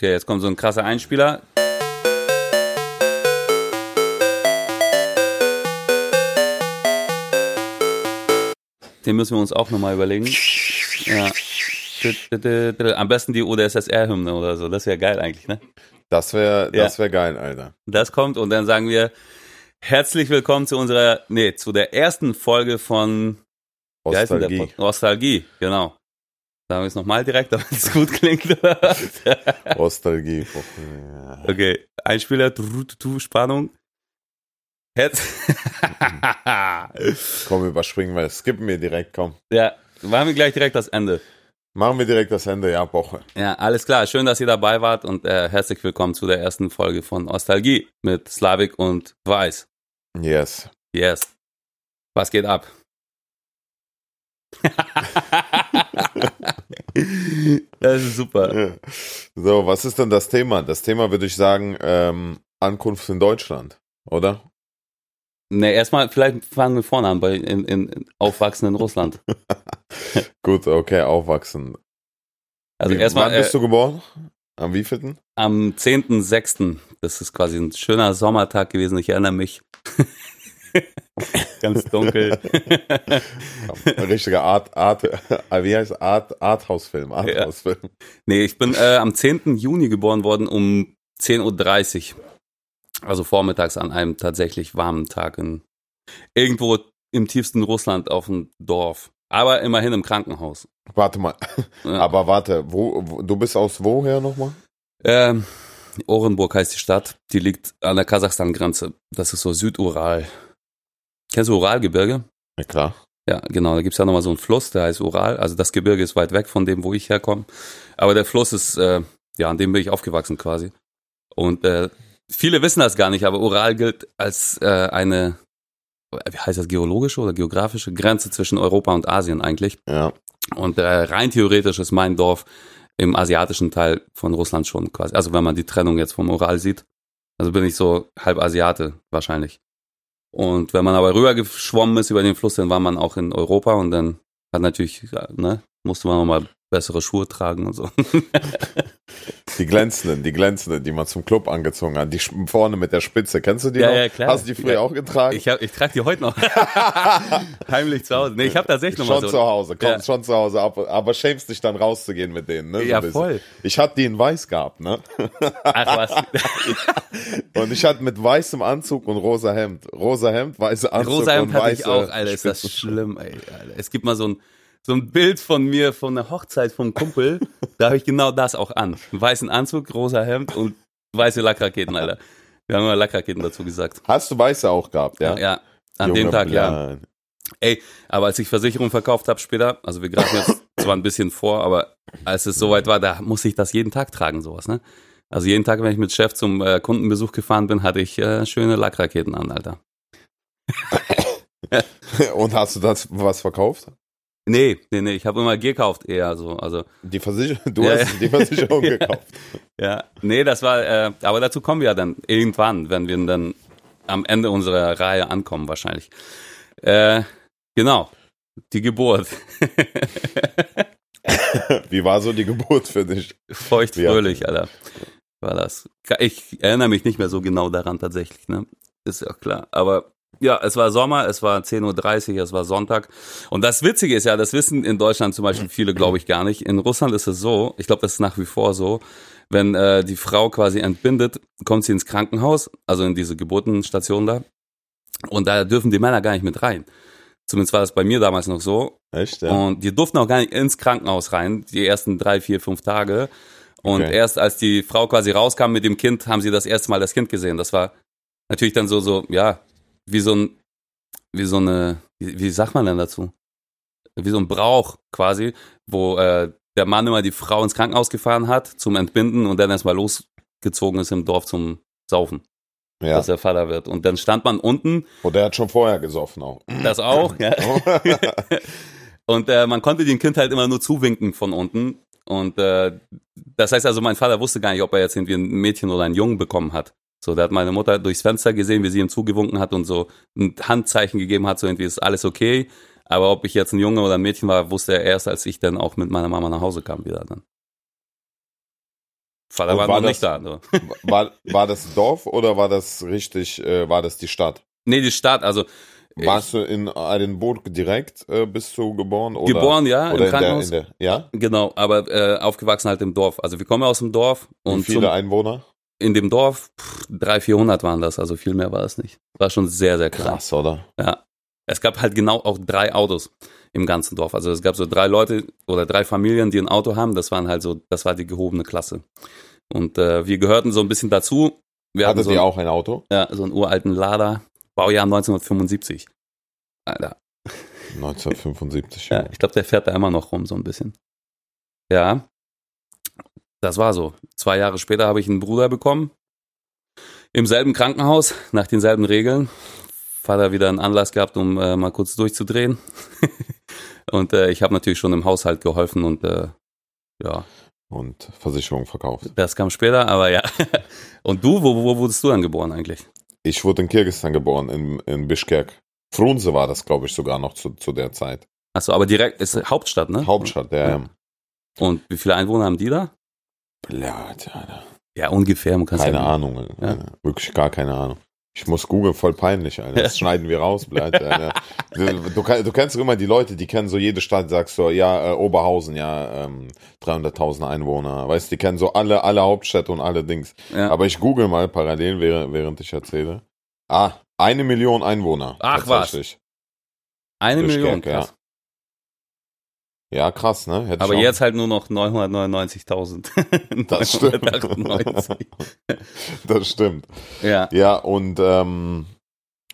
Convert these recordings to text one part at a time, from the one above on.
Okay, jetzt kommt so ein krasser Einspieler. Den müssen wir uns auch nochmal überlegen. Ja. Am besten die ODSSR-Hymne oder so. Das wäre geil eigentlich, ne? Das wäre das wär geil, Alter. Das kommt und dann sagen wir herzlich willkommen zu unserer, nee, zu der ersten Folge von Nostalgie. Nostalgie, genau. Sagen wir es nochmal direkt, damit es gut klingt. Nostalgie. Okay, Einspieler, Spannung. Herz. komm, überspringen wir. Skippen wir direkt, komm. Ja, machen wir gleich direkt das Ende. Machen wir direkt das Ende, ja, Woche. Ja, alles klar. Schön, dass ihr dabei wart und äh, herzlich willkommen zu der ersten Folge von Nostalgie mit Slavik und Weiß. Yes. Yes. Was geht ab? das ist super. So, was ist denn das Thema? Das Thema würde ich sagen, ähm, Ankunft in Deutschland, oder? Ne, erstmal, vielleicht fangen wir vorne an, bei in, in, Aufwachsen in Russland. Gut, okay, aufwachsen. Also erstmal. Wann bist äh, du geboren? Am wievielten? Am 10.06. Das ist quasi ein schöner Sommertag gewesen, ich erinnere mich. Ganz dunkel. Ein richtiger Art, Art, wie heißt Art, Arthouse-Film, Arthouse-Film. Ja. Nee, ich bin äh, am 10. Juni geboren worden um 10.30 Uhr. Also vormittags an einem tatsächlich warmen Tag in irgendwo im tiefsten Russland auf dem Dorf. Aber immerhin im Krankenhaus. Warte mal. Ja. Aber warte, wo, wo, du bist aus woher nochmal? Ähm, Orenburg heißt die Stadt. Die liegt an der Kasachstan-Grenze. Das ist so Südural. Kennst du Uralgebirge? Ja, klar. Ja, genau. Da gibt's ja nochmal so einen Fluss, der heißt Ural. Also das Gebirge ist weit weg von dem, wo ich herkomme. Aber der Fluss ist, äh, ja, an dem bin ich aufgewachsen quasi. Und äh, viele wissen das gar nicht, aber Ural gilt als äh, eine, wie heißt das, geologische oder geografische Grenze zwischen Europa und Asien eigentlich. Ja. Und äh, rein theoretisch ist mein Dorf im asiatischen Teil von Russland schon quasi. Also wenn man die Trennung jetzt vom Ural sieht. Also bin ich so halb Asiate wahrscheinlich. Und wenn man aber rüber geschwommen ist über den Fluss, dann war man auch in Europa und dann hat natürlich, ne, musste man nochmal bessere Schuhe tragen und so. Die glänzenden, die glänzenden, die man zum Club angezogen hat, die vorne mit der Spitze. Kennst du die ja, noch? Ja, klar. Hast du die früher ja, auch getragen? Ich, hab, ich trage die heute noch. Heimlich zu Hause. Nee, ich habe tatsächlich noch mal so. Schon zu Hause, komm, ja. schon zu Hause, aber, aber schämst dich dann rauszugehen mit denen, ne? So ja, voll. Ich hatte die in weiß gehabt, ne? Ach was. und ich hatte mit weißem Anzug und rosa Hemd. Rosa Hemd, weiße Anzug rosa Hemd und hatte weiße ich auch, Alter, ist das schlimm, ey. Alter. Es gibt mal so ein so ein Bild von mir von der Hochzeit vom Kumpel. da habe ich genau das auch an. Einen weißen Anzug, rosa Hemd und weiße Lackraketen, Alter. Wir haben mal Lackraketen dazu gesagt. Hast du weiße auch gehabt, ja? Ja, an Junge dem Tag, Plan. ja. Ey, aber als ich Versicherung verkauft habe später, also wir greifen jetzt zwar ein bisschen vor, aber als es soweit war, da musste ich das jeden Tag tragen, sowas, ne? Also jeden Tag, wenn ich mit Chef zum äh, Kundenbesuch gefahren bin, hatte ich äh, schöne Lackraketen an, Alter. Und hast du das was verkauft? Nee, nee, nee, ich habe immer gekauft eher so. Also die Versicherung, du ja, hast ja. die Versicherung gekauft. Ja, nee, das war, äh, aber dazu kommen wir ja dann irgendwann, wenn wir dann am Ende unserer Reihe ankommen wahrscheinlich. Äh, genau, die Geburt. Wie war so die Geburt für dich? Feucht fröhlich, Alter. War das. Ich erinnere mich nicht mehr so genau daran tatsächlich, ne? Ist ja klar. Aber ja, es war Sommer, es war 10.30 Uhr, es war Sonntag. Und das Witzige ist ja, das wissen in Deutschland zum Beispiel viele, glaube ich, gar nicht. In Russland ist es so, ich glaube, das ist nach wie vor so, wenn äh, die Frau quasi entbindet, kommt sie ins Krankenhaus, also in diese Geburtenstation da. Und da dürfen die Männer gar nicht mit rein. Zumindest war das bei mir damals noch so. Echt, ja? Und die durften auch gar nicht ins Krankenhaus rein, die ersten drei, vier, fünf Tage. Und okay. erst als die Frau quasi rauskam mit dem Kind, haben sie das erste Mal das Kind gesehen. Das war natürlich dann so, so, ja, wie so ein, wie so eine, wie, wie sagt man denn dazu? Wie so ein Brauch quasi, wo äh, der Mann immer die Frau ins Krankenhaus gefahren hat zum Entbinden und dann erstmal losgezogen ist im Dorf zum Saufen. Ja. Dass er Vater wird. Und dann stand man unten. Und der hat schon vorher gesoffen auch. Das auch, ja. und äh, man konnte dem Kind halt immer nur zuwinken von unten. Und äh, das heißt also, mein Vater wusste gar nicht, ob er jetzt irgendwie ein Mädchen oder einen Jungen bekommen hat. So, da hat meine Mutter durchs Fenster gesehen, wie sie ihm zugewunken hat und so ein Handzeichen gegeben hat, so irgendwie ist alles okay. Aber ob ich jetzt ein Junge oder ein Mädchen war, wusste er erst, als ich dann auch mit meiner Mama nach Hause kam wieder dann. Vater war, war noch das- nicht da. Ne? War, war das Dorf oder war das richtig, äh, war das die Stadt? Nee, die Stadt, also Warst du in Eidenburg direkt, äh, bist du geboren? Oder, geboren, ja, oder im in der, Krankenhaus. in der, ja? Genau, aber äh, aufgewachsen halt im Dorf. Also wir kommen aus dem Dorf Wie und viele zum, Einwohner? In dem Dorf pff, 300, 400 waren das, also viel mehr war es nicht. War schon sehr, sehr klein. Krass, oder? Ja. Es gab halt genau auch drei Autos im ganzen Dorf. Also es gab so drei Leute oder drei Familien, die ein Auto haben. Das waren halt so, das war die gehobene Klasse. Und äh, wir gehörten so ein bisschen dazu. Wir hatten Hattet so, ihr auch ein Auto? ja, so einen uralten Lada, Baujahr 1975. Alter. 1975. Ja, ich glaube, der fährt da immer noch rum, so ein bisschen. Ja, das war so. Zwei Jahre später habe ich einen Bruder bekommen. Im selben Krankenhaus, nach denselben Regeln. Vater wieder einen Anlass gehabt, um äh, mal kurz durchzudrehen. und äh, ich habe natürlich schon im Haushalt geholfen und äh, ja, Und Versicherung verkauft. das kam später, aber ja. und du, wo, wo wurdest du dann geboren eigentlich? Ich wurde in Kirgisistan geboren, in, in Bischkek. Frunze war das, glaube ich, sogar noch zu, zu der Zeit. Achso, aber direkt ist Hauptstadt, ne? Hauptstadt. Ja. Ja. Und wie viele Einwohner haben die da? Ja, Alter. Ja, ungefähr. Man Keine ja, Ahnung. Alter. Ja. Wirklich gar keine Ahnung. Ich muss googeln, voll peinlich, Alter. Das schneiden wir raus, bleibt. Alter. Du, du, kennst doch immer die Leute, die kennen so jede Stadt, sagst so, ja, äh, Oberhausen, ja, ähm, 300.000 Einwohner. Weißt du, die kennen so alle, alle Hauptstädte und alle Dings. Ja. Aber ich google mal parallel, während, ich erzähle. Ah, eine Million Einwohner. Ach, was. Eine Million, ja. Ja, krass, ne? Hätte Aber jetzt halt nur noch 999.000. Das stimmt. 998. das stimmt. ja. Ja, und ähm,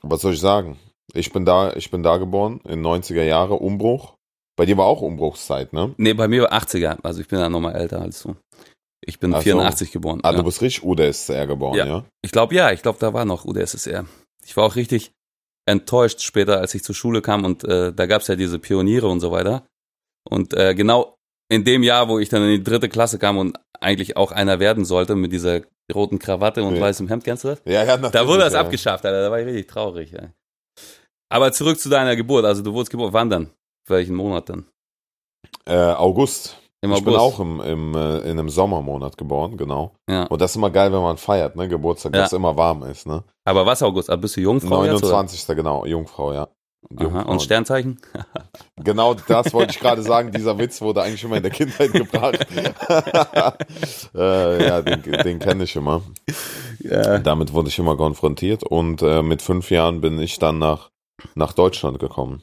was soll ich sagen? Ich bin da, ich bin da geboren, in 90er Jahre, Umbruch. Bei dir war auch Umbruchszeit, ne? Nee, bei mir war 80er. Also ich bin ja nochmal älter als du. Ich bin so. 84 geboren. Ah, ja. du bist richtig UdSSR geboren, Ja. ja? Ich glaube ja, ich glaube, da war noch UdSSR. Ich war auch richtig enttäuscht später, als ich zur Schule kam und äh, da gab's ja diese Pioniere und so weiter. Und äh, genau in dem Jahr, wo ich dann in die dritte Klasse kam und eigentlich auch einer werden sollte mit dieser roten Krawatte und Ja. weißem Hemd, kennst du das? Ja, ja, natürlich. Da wurde das ja. abgeschafft, Alter. Da war ich richtig traurig. Ey. Aber zurück zu deiner Geburt. Also du wurdest geboren. Wann dann? Welchen Monat dann? Äh, August. Im ich August. bin auch im, im, äh, in einem Sommermonat geboren, genau. Ja. Und das ist immer geil, wenn man feiert, ne? Geburtstag, Ja. dass es immer warm ist, ne? Aber was August? Ah, Bist du Jungfrau jetzt? Oder? 29. genau, Jungfrau, ja. Aha. Und Sternzeichen? Genau das wollte ich gerade sagen. Dieser Witz wurde eigentlich immer in der Kindheit gebracht. äh, ja, den, den kenne ich immer. Ja. Damit wurde ich immer konfrontiert und äh, mit fünf Jahren bin ich dann nach, nach Deutschland gekommen.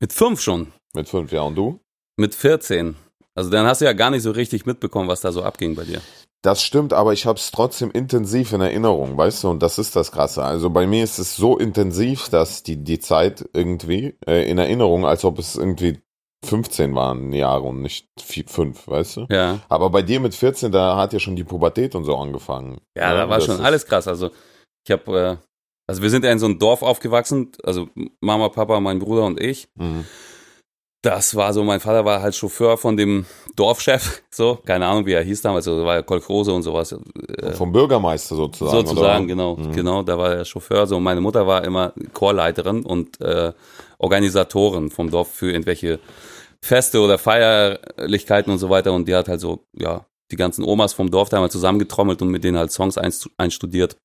Mit fünf schon. Mit fünf Jahren. Und du? Mit 14. Also dann hast du ja gar nicht so richtig mitbekommen, was da so abging bei dir. Das stimmt, aber ich habe es trotzdem intensiv in Erinnerung, weißt du, und das ist das Krasse. Also bei mir ist es so intensiv, dass die, die Zeit irgendwie äh, in Erinnerung, als ob es irgendwie 15 waren Jahre und nicht vier, fünf, weißt du? Ja. Aber bei dir mit 14, da hat ja schon die Pubertät und so angefangen. Ja, da war schon alles krass. Also ich habe, äh, also wir sind ja in so einem Dorf aufgewachsen. Also Mama, Papa, mein Bruder und ich. Mhm. Das war so, mein Vater war halt Chauffeur von dem Dorfchef, so, keine Ahnung, wie er hieß damals, also war ja Kolchrose und sowas. Äh, Vom Bürgermeister sozusagen. sozusagen, oder? genau, Mhm. genau, da war er Chauffeur, so, und meine Mutter war immer Chorleiterin und äh, Organisatorin vom Dorf für irgendwelche Feste oder Feierlichkeiten und so weiter und die hat halt so, ja, die ganzen Omas vom Dorf da mal zusammengetrommelt und mit denen halt Songs einst- einstudiert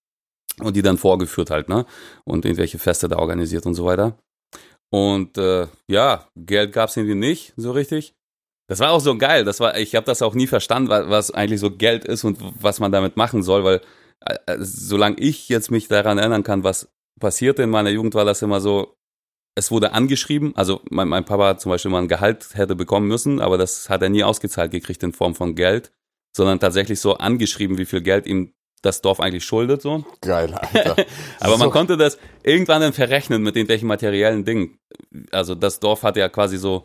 und die dann vorgeführt halt, ne, und irgendwelche Feste da organisiert und so weiter. Und äh, ja, Geld gab's irgendwie nicht so richtig. Das war auch so geil. Das war, ich habe das auch nie verstanden, wa- was eigentlich so Geld ist und was man damit machen soll, weil äh, äh, solange ich jetzt mich daran erinnern kann, was passierte in meiner Jugend, war das immer so, es wurde angeschrieben, also mein, mein Papa hat zum Beispiel mal ein Gehalt hätte bekommen müssen, aber das hat er nie ausgezahlt gekriegt in Form von Geld, sondern tatsächlich so angeschrieben, wie viel Geld ihm das Dorf eigentlich schuldet, so. Geil, Alter. Aber man So- konnte das irgendwann dann verrechnen mit irgendwelchen materiellen Dingen. Also das Dorf hat ja quasi so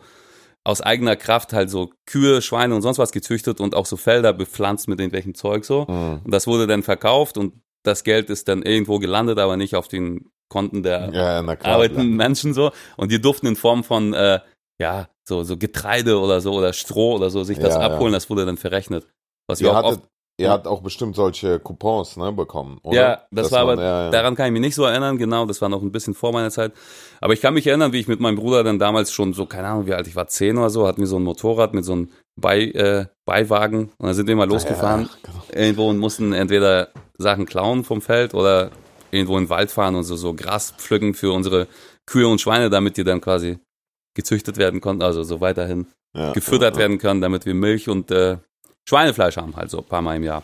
aus eigener Kraft halt so Kühe, Schweine und sonst was gezüchtet und auch so Felder bepflanzt mit irgendwelchem Zeug so. Mhm. Und das wurde dann verkauft und das Geld ist dann irgendwo gelandet, aber nicht auf den Konten der Ja, klar. arbeitenden Menschen so. Und die durften in Form von, äh, ja, so, so Getreide oder so oder Stroh oder so sich das Ja, ja. abholen, das wurde dann verrechnet. Was wir auch oft, ihr habt auch bestimmt solche Coupons ne, bekommen, oder? Ja, das Dass war man- aber, ja, ja. daran kann ich mich nicht so erinnern, genau, das war noch ein bisschen vor meiner Zeit. Aber ich kann mich erinnern, wie ich mit meinem Bruder dann damals schon so, keine Ahnung, wie alt ich war, zehn oder so, hatten wir so ein Motorrad mit so einem bei, äh, Beiwagen und dann sind wir mal losgefahren Ja, genau. irgendwo und mussten entweder Sachen klauen vom Feld oder irgendwo in den Wald fahren und so, so Gras pflücken für unsere Kühe und Schweine, damit die dann quasi gezüchtet werden konnten, also so weiterhin gefüttert werden können, damit wir Milch und äh, Schweinefleisch haben, halt so ein paar Mal im Jahr.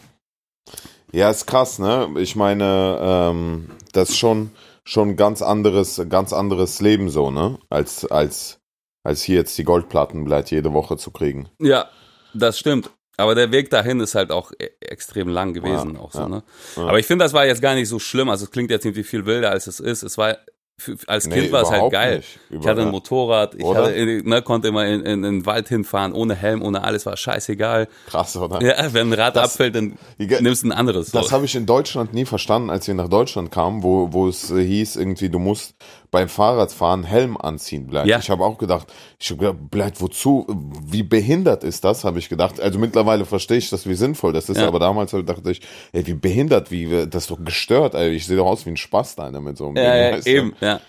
Ja, ist krass, ne? Ich meine, ähm, das ist schon schon ganz anderes, ganz anderes Leben so, ne? Als als als hier jetzt die Goldplatten bleibt jede Woche zu kriegen. Ja, das stimmt. Aber der Weg dahin ist halt auch e extrem lang gewesen, Ja, auch so, ja, ne? ja. Aber ich finde, das war jetzt gar nicht so schlimm. Also es klingt jetzt irgendwie viel wilder, als es ist. Es war für, als Nee, Kind war es halt geil. Ich hatte ein Motorrad, ich Oder? hatte, ne, konnte immer in, in, in den Wald hinfahren, ohne Helm, ohne alles, war scheißegal. Krass, oder? Ja, wenn ein Rad Das- abfällt, dann nimmst du ein anderes. Das habe ich in Deutschland nie verstanden, als wir nach Deutschland kamen, wo, wo es äh, hieß, irgendwie, du musst beim Fahrradfahren Helm anziehen, bleibt. Ja. Ich habe auch gedacht, ich habe gedacht, bleibt wozu? Wie behindert ist das, habe ich gedacht. Also mittlerweile verstehe ich das, wie sinnvoll das ist, Ja. aber damals dachte ich, ey, wie behindert, wie, das ist doch gestört, ey. Ich sehe doch aus wie ein Spaß da mit so einem Ja, Ding, ja, du? eben, ja.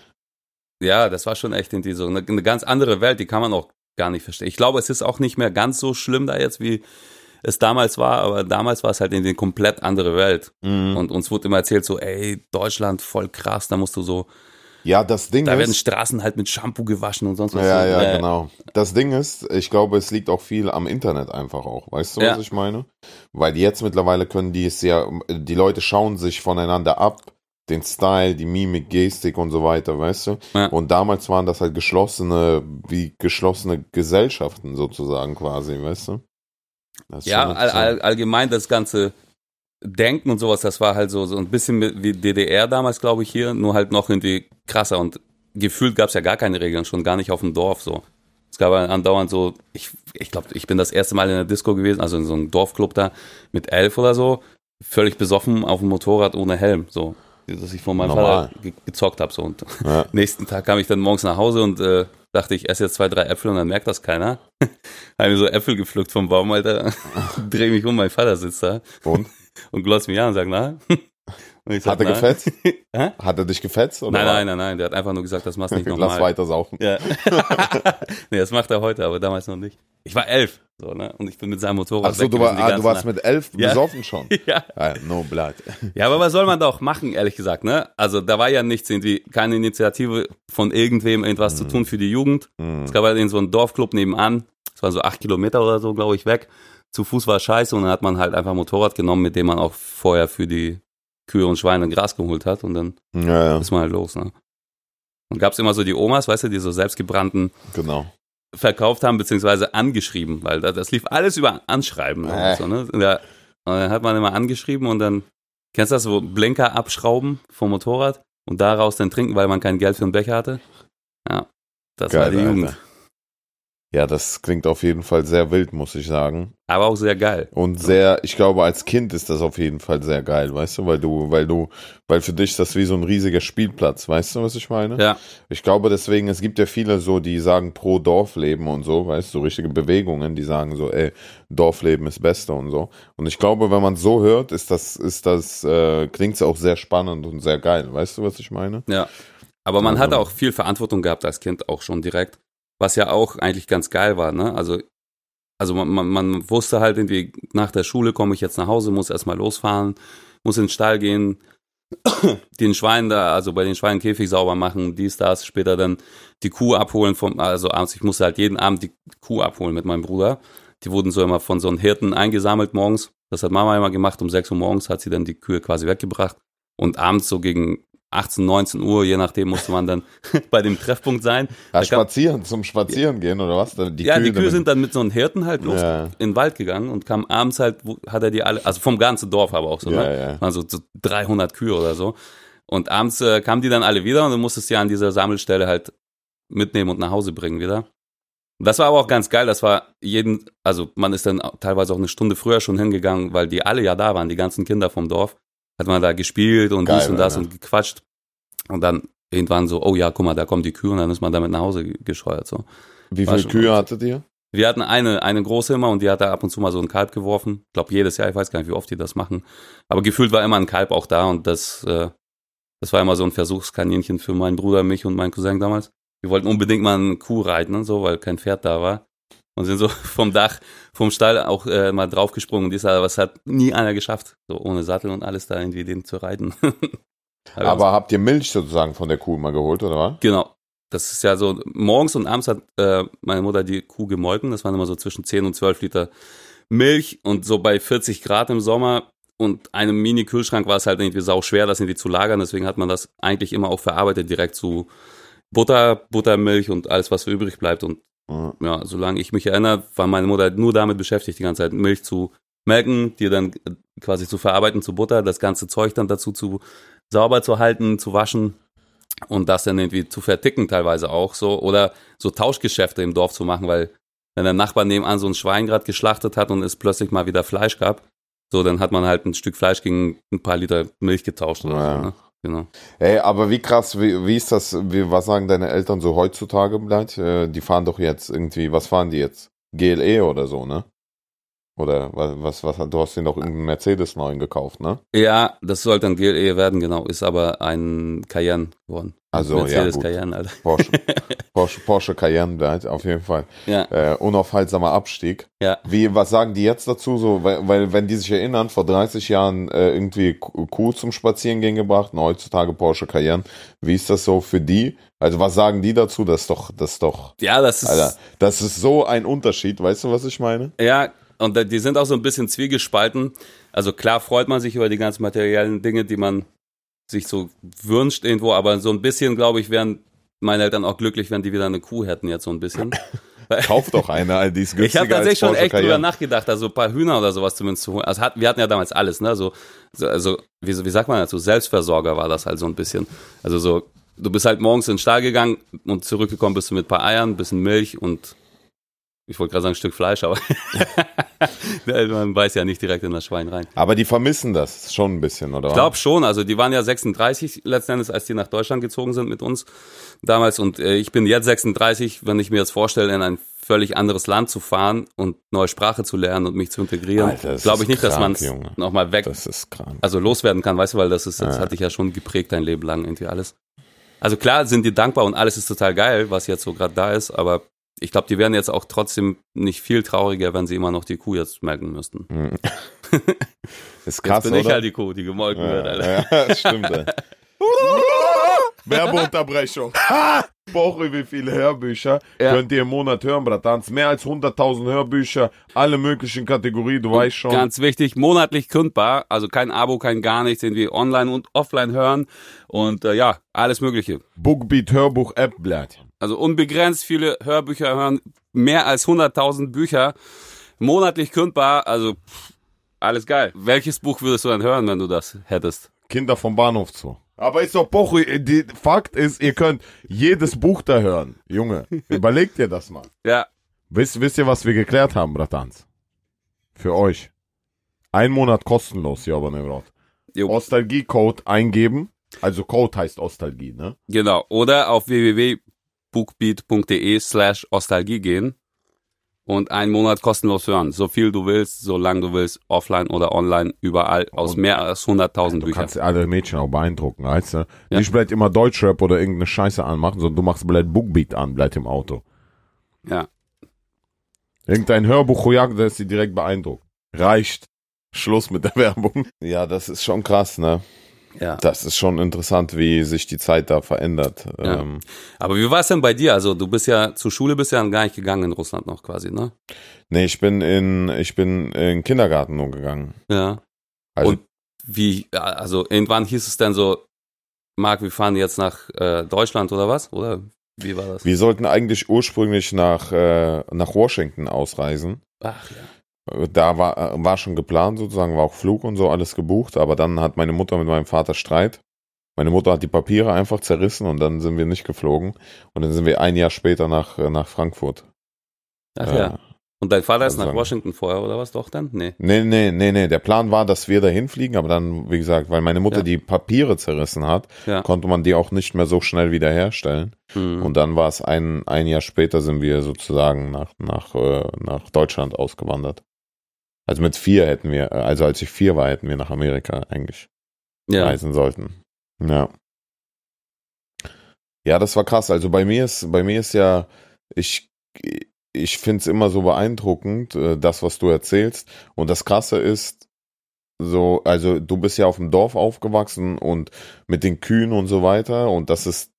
Ja, das war schon echt irgendwie so eine, eine ganz andere Welt, die kann man auch gar nicht verstehen. Ich glaube, es ist auch nicht mehr ganz so schlimm da jetzt, wie es damals war, aber damals war es halt in eine komplett andere Welt. Mhm. Und uns wurde immer erzählt so, ey, Deutschland, voll krass, da musst du so, Ja, das Ding da werden ist, Straßen halt mit Shampoo gewaschen und sonst was. Ja, so. ja, Äh, genau. Das Ding ist, ich glaube, es liegt auch viel am Internet einfach auch. Weißt du, Ja. was ich meine? Weil jetzt mittlerweile können die es ja, die Leute schauen sich voneinander ab, den Style, die Mimik, Gestik und so weiter, weißt du? Ja. Und damals waren das halt geschlossene, wie geschlossene Gesellschaften sozusagen quasi, weißt du? Ja, all, all, allgemein das ganze Denken und sowas, das war halt so, so ein bisschen wie DDR damals, glaube ich, hier, nur halt noch irgendwie krasser und gefühlt gab es ja gar keine Regeln, schon gar nicht auf dem Dorf so. Es gab halt andauernd so, ich, ich glaube, ich bin das erste Mal in der Disco gewesen, also in so einem Dorfclub da mit elf oder so, völlig besoffen auf dem Motorrad ohne Helm, so. Dass ich von meinem Normal. Vater ge gezockt habe. So. Und Ja. nächsten Tag kam ich dann morgens nach Hause und äh, dachte, ich esse jetzt zwei, drei Äpfel und dann merkt das keiner. habe mir so Äpfel gepflückt vom Baum, Alter. Dreh mich um, mein Vater sitzt da Und? Und glotzt mich an und sagt, na? Und sag, Hat er na. gefetzt? Hat er dich gefetzt? Oder Nein, nein, nein, nein, der hat einfach nur gesagt, das machst du nicht Lass nochmal. weiter saufen. Ja. nee, das macht er heute, aber damals noch nicht. Ich war elf, so, ne? Und ich bin mit seinem Motorrad Achso, du, war, ah, du warst Nacht. mit elf Ja. besoffen schon. Ja. Ah, no blood. ja, aber was soll man da auch machen, ehrlich gesagt, ne? Also da war ja nichts, irgendwie, keine Initiative von irgendwem, irgendwas zu tun für die Jugend. Hm. Es gab halt in so einen Dorfclub nebenan, das war so acht Kilometer oder so, glaube ich, weg. Zu Fuß war scheiße und dann hat man halt einfach ein Motorrad genommen, mit dem man auch vorher für die Kühe und Schweine Gras geholt hat und dann Ja, ja, ist man halt los, ne? Und gab's immer so die Omas, weißt du, die so selbstgebrannten genau. verkauft haben, beziehungsweise angeschrieben, weil das, das lief alles über Anschreiben. Äh. Und so, ne? ja, und dann hat man immer angeschrieben und dann, kennst du das, so Blinker abschrauben vom Motorrad und daraus dann trinken, weil man kein Geld für einen Becher hatte? Ja, das war Geil, die Alter. Jugend. Ja, das klingt auf jeden Fall sehr wild, muss ich sagen. Aber auch sehr geil. Und sehr, ich glaube, als Kind ist das auf jeden Fall sehr geil, weißt du, weil du, weil du, weil für dich ist das wie so ein riesiger Spielplatz, weißt du, was ich meine? Ja, Ich glaube deswegen, es gibt ja viele so, die sagen pro Dorfleben und so, weißt du, so richtige Bewegungen, die sagen so, ey, Dorfleben ist Beste und so. Und ich glaube, wenn man so hört, ist das, ist das, äh, klingt's auch sehr spannend und sehr geil, weißt du, was ich meine? ja. Aber man Also- hat auch viel Verantwortung gehabt als Kind, auch schon direkt. Was ja auch eigentlich ganz geil war, ne? Also, also man, man, man wusste halt irgendwie, nach der Schule komme ich jetzt nach Hause, muss erstmal losfahren, muss in den Stall gehen, den Schwein da, also bei den Schweinen Käfig sauber machen, dies, das, später dann die Kuh abholen vom, also abends, ich musste halt jeden Abend die Kuh abholen mit meinem Bruder. Die wurden so immer von so einem Hirten eingesammelt morgens. Das hat Mama immer gemacht. Um 6 Uhr morgens hat sie dann die Kühe quasi weggebracht. Und abends so gegen 18, 19 Uhr, je nachdem, musste man dann bei dem Treffpunkt sein. Ja, Da kam- spazieren, zum Spazieren gehen oder was? Die ja, die Kühe damit- sind dann mit so einem Hirten halt los Ja. in den Wald gegangen und kam abends halt, wo- hat er die alle, also vom ganzen Dorf aber auch so, Ja, ne? ja. Also so 300 Kühe oder so. Und abends äh, kamen die dann alle wieder und du musstest ja an dieser Sammelstelle halt mitnehmen und nach Hause bringen wieder. Das war aber auch ganz geil, das war jeden, also man ist dann teilweise auch eine Stunde früher schon hingegangen, weil die alle ja da waren, die ganzen Kinder vom Dorf. Hat man da gespielt und Geil, dies und das Alter. und gequatscht. Und dann irgendwann so, oh ja, guck mal, da kommen die Kühe und dann ist man damit nach Hause ge- gescheuert, so. Wie War viele Kühe hattet ihr? Wir hatten eine, eine große immer und die hat da ab und zu mal so ein Kalb geworfen. Ich glaube jedes Jahr, ich weiß gar nicht, wie oft die das machen. Aber gefühlt war immer ein Kalb auch da und das, äh, das war immer so ein Versuchskaninchen für meinen Bruder, mich und meinen Cousin damals. Wir wollten unbedingt mal eine Kuh reiten und so, weil kein Pferd da war. Und sind so vom Dach, vom Stall auch äh, mal draufgesprungen. Und aber was hat nie einer geschafft, so ohne Sattel und alles da irgendwie den zu reiten. aber habt ihr Milch sozusagen von der Kuh mal geholt, oder was? Genau. Das ist ja so, morgens und abends hat äh, meine Mutter die Kuh gemolken. Das waren immer so zwischen 10 und 12 Liter Milch und so bei 40 Grad im Sommer und einem Mini-Kühlschrank war es halt irgendwie sau schwer, das irgendwie zu lagern. Deswegen hat man das eigentlich immer auch verarbeitet direkt zu Butter, Buttermilch und alles, was übrig bleibt. Und mhm. ja, solange ich mich erinnere, war meine Mutter nur damit beschäftigt, die ganze Zeit Milch zu melken, die dann quasi zu verarbeiten zu Butter, das ganze Zeug dann dazu zu sauber zu halten, zu waschen und das dann irgendwie zu verticken teilweise auch so oder so Tauschgeschäfte im Dorf zu machen, weil wenn der Nachbar nebenan so ein Schwein gerade geschlachtet hat und es plötzlich mal wieder Fleisch gab, so dann hat man halt ein Stück Fleisch gegen ein paar Liter Milch getauscht oder ja. so. Ne? Genau. Ey, aber wie krass, wie, wie ist das, wie, was sagen deine Eltern so heutzutage bleibt? Äh, die fahren doch jetzt irgendwie, was fahren die jetzt? GLE oder so, ne? Oder was, was, du hast den doch irgendeinen Mercedes neuen gekauft, ne? Ja, das soll dann GLE werden, genau. Ist aber ein Cayenne geworden. Also, Mercedes ja, Cayenne, Alter. Porsche, Porsche, Porsche Cayenne bleibt, auf jeden Fall. Ja. Äh, unaufhaltsamer Abstieg. Ja. Wie, was sagen die jetzt dazu? So, weil, weil wenn die sich erinnern, vor 30 Jahren äh, irgendwie Kuh zum Spazierengehen gebracht, und heutzutage Porsche Cayenne. Wie ist das so für die? Also was sagen die dazu? Das ist doch, das ist doch. Ja, das ist. Alter, das ist so ein Unterschied. Weißt du, was ich meine? Ja, und die sind auch so ein bisschen zwiegespalten. Also klar freut man sich über die ganzen materiellen Dinge, die man sich so wünscht irgendwo, aber so ein bisschen, glaube ich, wären meine Eltern auch glücklich, wenn die wieder eine Kuh hätten jetzt so ein bisschen. Kauf doch eine, die ist günstiger Ich habe tatsächlich schon echt drüber nachgedacht, also ein paar Hühner oder sowas zumindest zu holen. Also hat, wir hatten ja damals alles, ne? So, also wie, wie sagt man dazu? Selbstversorger war das halt so ein bisschen. Also so, du bist halt morgens in den Stall gegangen und zurückgekommen bist du mit ein paar Eiern, ein bisschen Milch und ich wollte gerade sagen, ein Stück Fleisch, aber man weiß ja nicht direkt in das Schwein rein. Aber die vermissen das schon ein bisschen, oder? Ich glaube schon. Also die waren ja 36 letzten Endes, als die nach Deutschland gezogen sind mit uns damals. Und äh, ich bin jetzt 36, wenn ich mir jetzt vorstelle, in ein völlig anderes Land zu fahren und neue Sprache zu lernen und mich zu integrieren, glaube ich nicht, krank, dass man es nochmal weg, das ist krank. also loswerden kann, weißt du, weil das ist, das ja. hatte ich ja schon geprägt dein Leben lang irgendwie alles. Also klar sind die dankbar und alles ist total geil, was jetzt so gerade da ist, aber ich glaube, die wären jetzt auch trotzdem nicht viel trauriger, wenn sie immer noch die Kuh jetzt melken müssten. Mhm. ist krass, jetzt bin oder? ich halt die Kuh, die gemolken ja, wird, Alter. Ja, das stimmt, ey. Werbeunterbrechung. Woche, wie viele Hörbücher ja. könnt ihr im Monat hören, Bratans? Mehr als 100.000 Hörbücher, alle möglichen Kategorien, du und weißt schon. Ganz wichtig, monatlich kündbar, also kein Abo, kein gar nichts, den wir online und offline hören und äh, ja, alles mögliche. Bookbeat Hörbuch App bleibt. Also unbegrenzt viele Hörbücher hören, mehr als 100.000 Bücher, monatlich kündbar, also pff, alles geil. Welches Buch würdest du dann hören, wenn du das hättest? Kinder vom Bahnhof zu. Aber ist doch Boch, die Fakt ist, ihr könnt jedes Buch da hören. Junge, überlegt ihr das mal. Ja. Wisst, wisst ihr, was wir geklärt haben, Bratans? Für euch. Ein Monat kostenlos, ja, aber ne, Ostalgie-Code eingeben. Also Code heißt Ostalgie, ne? Genau. Oder auf www.bookbeat.de slash Ostalgie gehen und einen Monat kostenlos hören. So viel du willst, so lange du willst, offline oder online, überall, aus und mehr als 100.000 Büchern. Du kannst alle Mädchen auch beeindrucken, weißt du? Ja. Nicht vielleicht immer Deutschrap oder irgendeine Scheiße anmachen, sondern du machst vielleicht Bookbeat an, bleibt im Auto. Ja. Irgendein Hörbuch, der ist sie direkt beeindruckt. Reicht. Schluss mit der Werbung. Ja, das ist schon krass, ne? Ja. Das ist schon interessant, wie sich die Zeit da verändert. Ja. Ähm, Aber wie war es denn bei dir? Also du bist ja zur Schule bist ja gar nicht gegangen in Russland noch quasi, ne? Nee, ich bin in ich bin in den Kindergarten nur gegangen. Ja. Also, Und wie also irgendwann hieß es dann so Marc, wir fahren jetzt nach äh, Deutschland oder was? Oder wie war das? Wir sollten eigentlich ursprünglich nach äh, nach Washington ausreisen. Ach ja. Da war, war schon geplant sozusagen, war auch Flug und so alles gebucht, aber dann hat meine Mutter mit meinem Vater Streit. Meine Mutter hat die Papiere einfach zerrissen und dann sind wir nicht geflogen. Und dann sind wir ein Jahr später nach, nach Frankfurt. Ach äh, ja. Und dein Vater ist nach Washington vorher oder was doch dann? Nee. Nee, nee, nee, nee. Der Plan war, dass wir dahin fliegen, aber dann, wie gesagt, weil meine Mutter ja. die Papiere zerrissen hat, ja. konnte man die auch nicht mehr so schnell wiederherstellen. Mhm. Und dann war es ein, ein Jahr später sind wir sozusagen nach, nach, äh, nach Deutschland ausgewandert. Also mit vier hätten wir, also als ich vier war, hätten wir nach Amerika eigentlich ja. reisen sollten. Ja. Ja, das war krass. Also bei mir ist, bei mir ist ja, ich, ich finde es immer so beeindruckend, äh, das, was du erzählst. Und das Krasse ist, so, also du bist ja auf dem Dorf aufgewachsen und mit den Kühen und so weiter. Und das ist,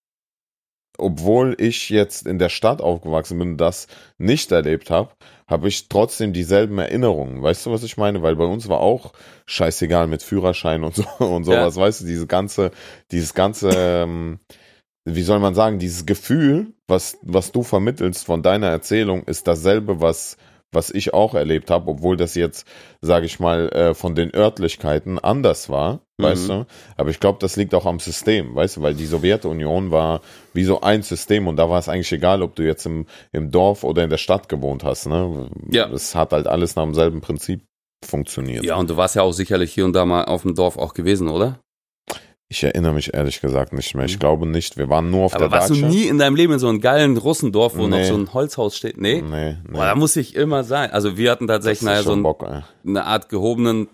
obwohl ich jetzt in der Stadt aufgewachsen bin und das nicht erlebt habe, habe ich trotzdem dieselben Erinnerungen. Weißt du, was ich meine? Weil bei uns war auch scheißegal mit Führerschein und so und sowas. Ja. Weißt du, diese ganze, dieses ganze, ähm, wie soll man sagen, dieses Gefühl, was, was du vermittelst von deiner Erzählung, ist dasselbe, was was ich auch erlebt habe, obwohl das jetzt, sage ich mal, äh, von den Örtlichkeiten anders war, mhm. weißt du. Aber ich glaube, das liegt auch am System, weißt du, weil die Sowjetunion war wie so ein System und da war es eigentlich egal, ob du jetzt im, im Dorf oder in der Stadt gewohnt hast. Ne? Ja. Es hat halt alles nach demselben Prinzip funktioniert. Ja, und du warst ja auch sicherlich hier und da mal auf dem Dorf auch gewesen, oder? Ich erinnere mich ehrlich gesagt nicht mehr. Ich mhm. glaube nicht. Wir waren nur auf Aber der warst Datscha. du nie in deinem Leben in so einem geilen Russendorf, wo nee. noch so ein Holzhaus steht? Nee? Nee, nee. Boah, da muss ich immer sein. Also wir hatten tatsächlich naja, so ein, Bock, eine Art gehobenen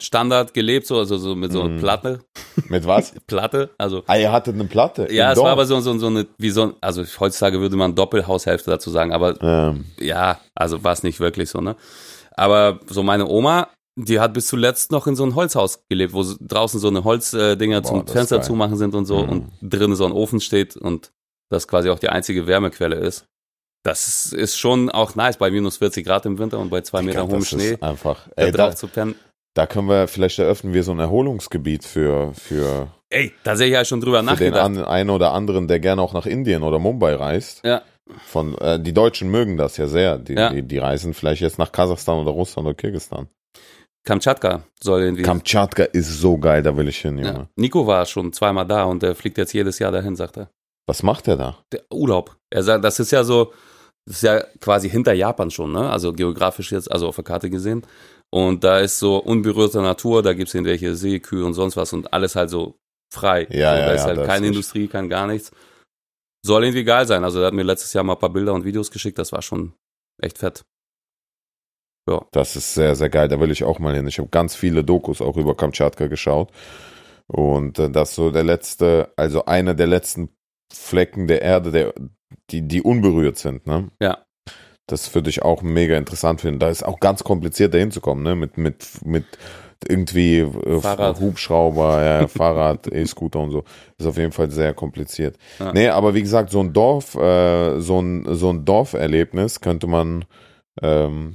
Standard gelebt, so, also so mit so einer mm. Platte. Mit was? Platte, also. Ah, ihr hattet eine Platte? Ja, es Dorf. war aber so, so, so eine, wie so, also heutzutage würde man Doppelhaushälfte dazu sagen, aber ähm. ja, also war es nicht wirklich so, ne? Aber so meine Oma die hat bis zuletzt noch in so einem Holzhaus gelebt, wo draußen so eine Holzdinger Boah, zum Fenster zumachen sind und so mhm. und drinnen so ein Ofen steht und das quasi auch die einzige Wärmequelle ist. Das ist schon auch nice bei minus 40 Grad im Winter und bei zwei Meter hohem Schnee. Einfach, ey, da, drauf zu pennen. Da können wir, vielleicht eröffnen wir so ein Erholungsgebiet für, für. Ey, da sehe ich ja schon drüber für nachgedacht. den einen oder anderen, der gerne auch nach Indien oder Mumbai reist. Ja. Von, äh, die Deutschen mögen das ja sehr. Die, ja. die, die reisen vielleicht jetzt nach Kasachstan oder Russland oder Kirgistan. Kamtschatka soll irgendwie. Kamtschatka ist so geil, da will ich hin, Junge. Ja. Nico war schon zweimal da und der fliegt jetzt jedes Jahr dahin, sagt er. Was macht er da? Der Urlaub. Er sagt, das ist ja so, das ist ja quasi hinter Japan schon, ne? Also geografisch jetzt, also auf der Karte gesehen. Und da ist so unberührte Natur, da gibt es irgendwelche Seekühe und sonst was und alles halt so frei. Ja, also, ja, da ist ja, halt keine Industrie, kein gar nichts. Soll irgendwie geil sein. Also er hat mir letztes Jahr mal ein paar Bilder und Videos geschickt, das war schon echt fett. Ja. Das ist sehr, sehr geil. Da will ich auch mal hin. Ich habe ganz viele Dokus auch über Kamtschatka geschaut. Und äh, das so der letzte, also einer der letzten Flecken der Erde, der, die, die unberührt sind, ne? Ja. Das würde ich auch mega interessant finden. Da ist auch ganz kompliziert dahin zu kommen, ne? Mit, mit, mit irgendwie äh, Fahrrad. Hubschrauber, ja, Fahrrad, E-Scooter und so. Ist auf jeden Fall sehr kompliziert. Ja. Nee, aber wie gesagt, so ein Dorf, äh, so ein, so ein Dorferlebnis könnte man ähm,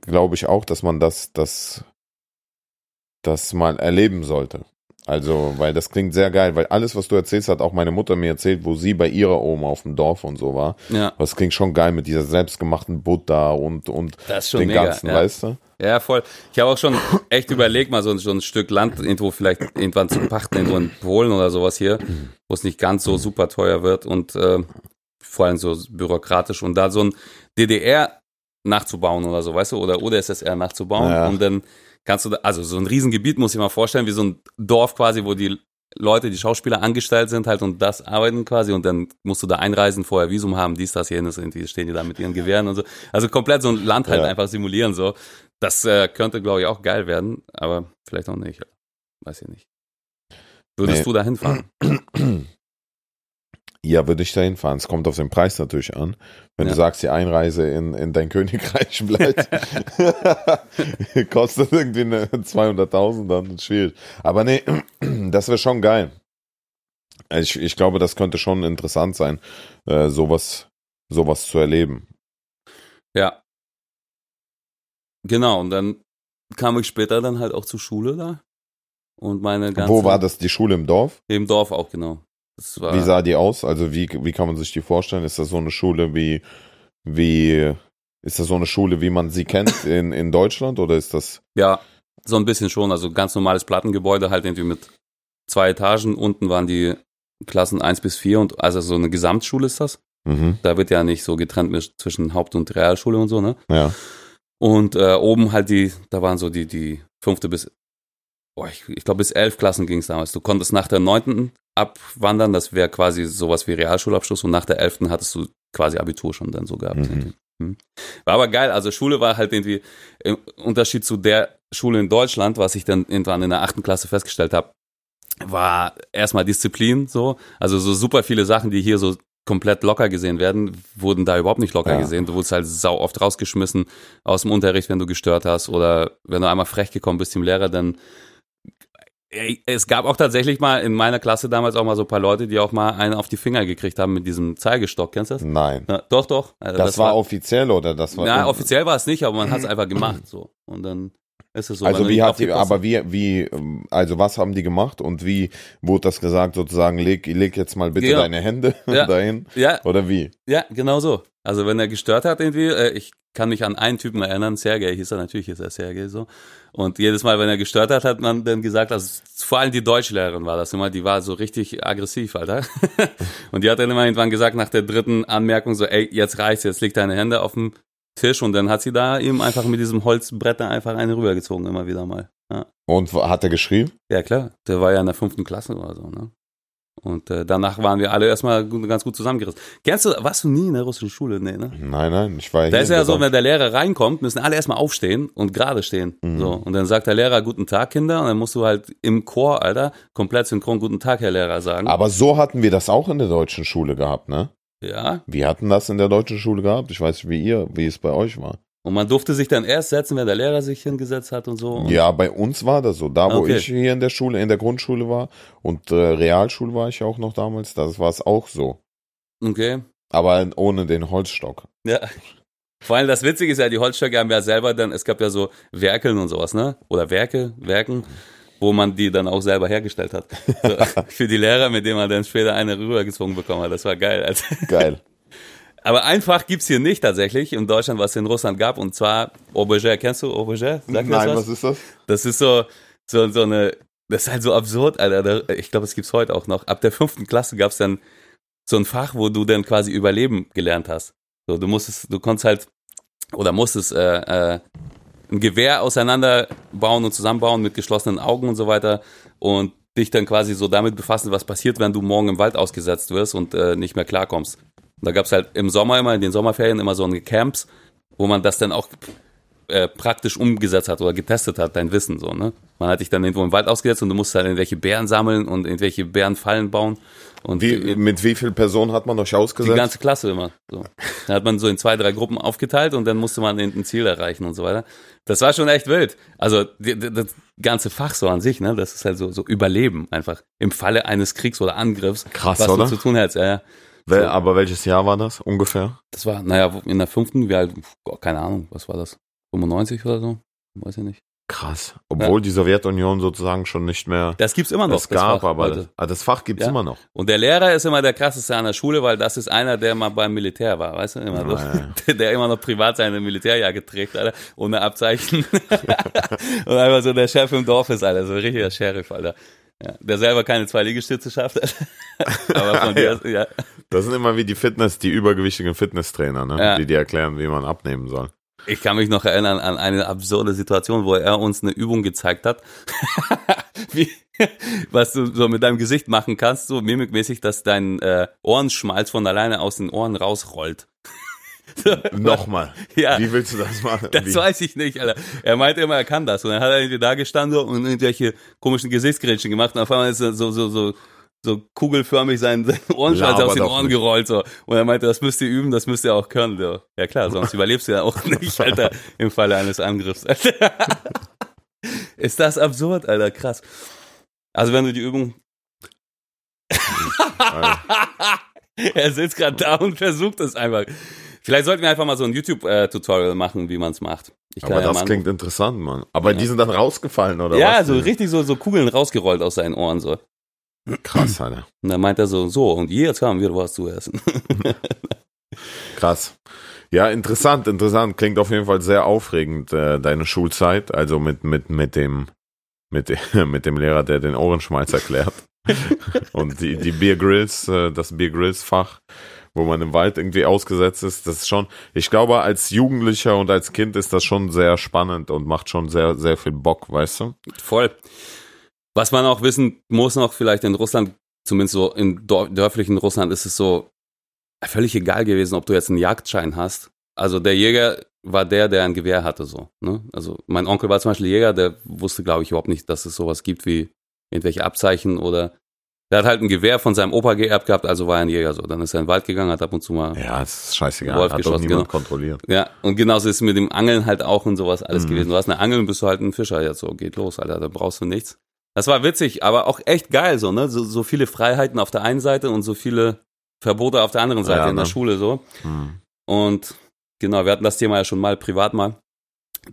glaube ich auch, dass man das, das, das mal erleben sollte. Also, weil das klingt sehr geil, weil alles, was du erzählst, hat auch meine Mutter mir erzählt, wo sie bei ihrer Oma auf dem Dorf und so war. Ja. Das klingt schon geil mit dieser selbstgemachten Buddha und, und den mega, ganzen, ja. weißt du? Ja, voll. Ich habe auch schon echt überlegt, mal so, so ein Stück Land irgendwo vielleicht irgendwann zu pachten, irgendwo in Polen oder sowas hier, wo es nicht ganz so super teuer wird und äh, vor allem so bürokratisch und da so ein DDR nachzubauen oder so, weißt du, oder UdSSR nachzubauen ja. und dann kannst du, da, also so ein Riesengebiet muss ich mal vorstellen, wie so ein Dorf quasi, wo die Leute, die Schauspieler angestellt sind halt und das arbeiten quasi und dann musst du da einreisen, vorher Visum haben, dies, das, jenes und die stehen die da mit ihren Gewehren und so. Also komplett so ein Land halt ja. einfach simulieren so. Das äh, könnte, glaube ich, auch geil werden, aber vielleicht auch nicht. Weiß ich nicht. Würdest nee. du da hinfahren? Ja, würde ich da hinfahren. Es kommt auf den Preis natürlich an. Wenn ja. du sagst, die Einreise in, in dein Königreich bleibt, kostet irgendwie 200.000, dann ist schwierig. Aber nee, das wäre schon geil. Ich, ich glaube, das könnte schon interessant sein, äh, sowas, sowas zu erleben. Ja. Genau, und dann kam ich später dann halt auch zur Schule da. Und meine ganze. Wo war das? Die Schule im Dorf? Im Dorf auch, genau wie sah die aus? Also wie, wie kann man sich die vorstellen? Ist das so eine Schule wie, wie, ist das so eine Schule, wie man sie kennt in, in Deutschland oder ist das? Ja, so ein bisschen schon. Also ganz normales Plattengebäude, halt irgendwie mit zwei Etagen. Unten waren die Klassen eins bis vier und also so eine Gesamtschule ist das. Mhm. Da wird ja nicht so getrennt zwischen Haupt- und Realschule und so, ne? Ja. Und äh, oben halt die, da waren so die, die fünfte bis, oh, ich, ich glaube bis elf Klassen ging es damals. Du konntest nach der neunten abwandern. Das wäre quasi sowas wie Realschulabschluss und nach der 11. hattest du quasi Abitur schon dann so gehabt. Mhm. Hm. War aber geil. Also Schule war halt irgendwie im Unterschied zu der Schule in Deutschland, was ich dann irgendwann in der achten Klasse festgestellt habe, war erstmal Disziplin so. Also so super viele Sachen, die hier so komplett locker gesehen werden, wurden da überhaupt nicht locker Ja. gesehen. Du wurdest halt sau oft rausgeschmissen aus dem Unterricht, wenn du gestört hast oder wenn du einmal frech gekommen bist dem Lehrer, dann es gab auch tatsächlich mal in meiner Klasse damals auch mal so ein paar Leute, die auch mal einen auf die Finger gekriegt haben mit diesem Zeigestock. Kennst du das? Nein. Ja, doch, doch. Also Das, war offiziell oder das war. ja, offiziell war es nicht, aber man hat es einfach gemacht so. Und dann ist es so. also wie hat die, aber wie, wie, ähm, also was haben die gemacht und wie wurde das gesagt sozusagen, leg, leg jetzt mal bitte Ja. deine Hände Ja. dahin? Ja, Oder wie? ja, genau so. Also wenn er gestört hat irgendwie, äh, ich kann mich an einen Typen erinnern, Sergej hieß er, natürlich ist er Sergej so. Und jedes Mal, wenn er gestört hat, hat man dann gesagt, also vor allem die Deutschlehrerin war das immer, die war so richtig aggressiv, Alter. und die hat dann immer irgendwann gesagt, nach der dritten Anmerkung so, ey, jetzt reicht's, jetzt leg deine Hände auf dem Tisch und dann hat sie da ihm einfach mit diesem Holzbrett da einfach eine rübergezogen, immer wieder mal. Ja. Und hat er geschrieben? Ja, klar. Der war ja in der fünften Klasse oder so, ne? Und äh, danach waren wir alle erstmal ganz gut zusammengerissen. Kennst du, warst du nie in der russischen Schule? Nee, ne? Nein, nein, ich war Da ist ja so, wenn der Lehrer reinkommt, müssen alle erstmal aufstehen und gerade stehen. Mhm. So. Und dann sagt der Lehrer, guten Tag, Kinder. Und dann musst du halt im Chor, Alter, komplett synchron, guten Tag, Herr Lehrer, sagen. Aber so hatten wir das auch in der deutschen Schule gehabt, ne? ja. Wir hatten das in der deutschen Schule gehabt. Ich weiß wie ihr, wie es bei euch war. Und man durfte sich dann erst setzen, wenn der Lehrer sich hingesetzt hat und so. Und Ja, bei uns war das so. Da, wo Okay. ich hier in der Schule, in der Grundschule war und äh, Realschule war ich auch noch damals, das war es auch so. Okay. Aber ohne den Holzstock. Ja. Vor allem das Witzige ist ja, die Holzstöcke haben ja selber dann, es gab ja so Werkeln und sowas, ne? Oder Werke, Werken, wo man die dann auch selber hergestellt hat. So, für die Lehrer, mit denen man dann später eine rübergezwungen bekommen hat. Das war geil. Also, Geil. Aber einfach gibt's hier nicht tatsächlich in Deutschland, was es in Russland gab. Und zwar Aubergine. Kennst du Aubergine? Sag mir Nein, das was ist das? Das ist so, so, so eine, das ist halt so absurd, Alter. Ich glaube, es gibt's heute auch noch. Ab der fünften Klasse gab's dann so ein Fach, wo du dann quasi Überleben gelernt hast. So, du musstest, du konntest halt, oder musstest, äh, äh, ein Gewehr auseinanderbauen und zusammenbauen mit geschlossenen Augen und so weiter und dich dann quasi so damit befassen, was passiert, wenn du morgen im Wald ausgesetzt wirst und äh, nicht mehr klarkommst. Und da gab's halt im Sommer immer, in den Sommerferien immer so eine Camps, wo man das dann auch äh, praktisch umgesetzt hat oder getestet hat, dein Wissen so, ne? Man hat dich dann irgendwo im Wald ausgesetzt und du musst halt irgendwelche Bären sammeln und irgendwelche Bärenfallen bauen und Wie, die, mit wie vielen Personen hat man euch die ausgesetzt? ganze Klasse immer. So. Dann hat man so in zwei, drei Gruppen aufgeteilt und dann musste man ein Ziel erreichen und so weiter. Das war schon echt wild. Also die, die, das ganze Fach so an sich, ne, das ist halt so, so Überleben einfach im Falle eines Kriegs oder Angriffs, Krass, was oder? du zu tun hättest. Ja, ja. Wel, So. aber welches Jahr war das ungefähr? Das war, naja, in der fünften, wie alt, oh, keine Ahnung, was war das? 95 oder so? Weiß ich nicht. Krass. Obwohl die Sowjetunion sozusagen schon nicht mehr Das gibt's immer noch. es das gab, Fach aber das, ah, das Fach gibt's Ja. immer noch. Und der Lehrer ist immer der krasseste an der Schule, weil das ist einer, der mal beim Militär war, weißt du? Immer. Ja, Der, der immer noch privat seine Militärjacke trägt, Alter, ohne Abzeichen. und einfach so der Chef im Dorf ist, Alter, so ein richtiger Sheriff, Alter. Ja, der selber keine zwei Liegestütze schafft. Aber von dir, ja. Das sind immer wie die Fitness, die übergewichtigen Fitnesstrainer, ne? Ja. die dir erklären, wie man abnehmen soll. Ich kann mich noch erinnern an eine absurde Situation, wo er uns eine Übung gezeigt hat, wie, was du so mit deinem Gesicht machen kannst, so mimikmäßig, dass dein äh, Ohrenschmalz von alleine aus den Ohren rausrollt. Nochmal. Ja. Wie willst du das machen? Das wie? weiß ich nicht, Alter. Er meinte immer, er kann das. Und dann hat er irgendwie da gestanden und irgendwelche komischen Gesichtsgrätschen gemacht. Und auf einmal ist er so, so, so, so kugelförmig sein, sein Ohrenschmalz Laber aus den Ohren nicht. gerollt. So. Und er meinte, das müsst ihr üben, das müsst ihr auch können. So. Ja klar, sonst überlebst du ja auch nicht, Alter, im Falle eines Angriffs. ist das absurd, Alter, krass. Also wenn du die Übung... er sitzt gerade da und versucht es einfach. Vielleicht sollten wir einfach mal so ein YouTube-Tutorial machen, wie man es macht. Aber ja das klingt interessant, Mann. Aber die sind dann rausgefallen, oder ja, was? so richtig so, so Kugeln rausgerollt aus seinen Ohren so. Krass, Alter. Und dann meint er so, so, und jetzt haben wir was zu essen. Krass. Ja, interessant, interessant. Klingt auf jeden Fall sehr aufregend, äh, deine Schulzeit. Also mit, mit, mit dem, mit, dem- mit dem Lehrer, der den Ohrenschmalz erklärt. Und die, die Beer Grills, äh, das Beer Grills Fach, wo man im Wald irgendwie ausgesetzt ist, das ist schon, ich glaube, als Jugendlicher und als Kind ist das schon sehr spannend und macht schon sehr, sehr viel Bock, weißt du? Voll. Was man auch wissen muss noch, vielleicht in Russland, zumindest so in dor- dörflichen Russland, ist es so völlig egal gewesen, ob du jetzt einen Jagdschein hast. Also der Jäger war der, der ein Gewehr hatte, so. Ne? Also mein Onkel war zum Beispiel Jäger, der wusste, glaube ich, überhaupt nicht, dass es sowas gibt wie irgendwelche Abzeichen oder Der hat halt ein Gewehr von seinem Opa geerbt gehabt, also war er ein Jäger so. Dann ist er in den Wald gegangen, hat ab und zu mal. Ja, das ist scheißegal. Wolf Hat geschossen, niemand genau. kontrolliert. Ja, und genauso ist es mit dem Angeln halt auch und sowas alles Mhm. gewesen. Du hast eine Angel und bist du halt ein Fischer jetzt so. Geht los, Alter, da brauchst du nichts. Das war witzig, aber auch echt geil so, ne? So, so viele Freiheiten auf der einen Seite und so viele Verbote auf der anderen Seite Ja, in der ne? Schule so. Hm. Und genau, wir hatten das Thema ja schon mal privat mal,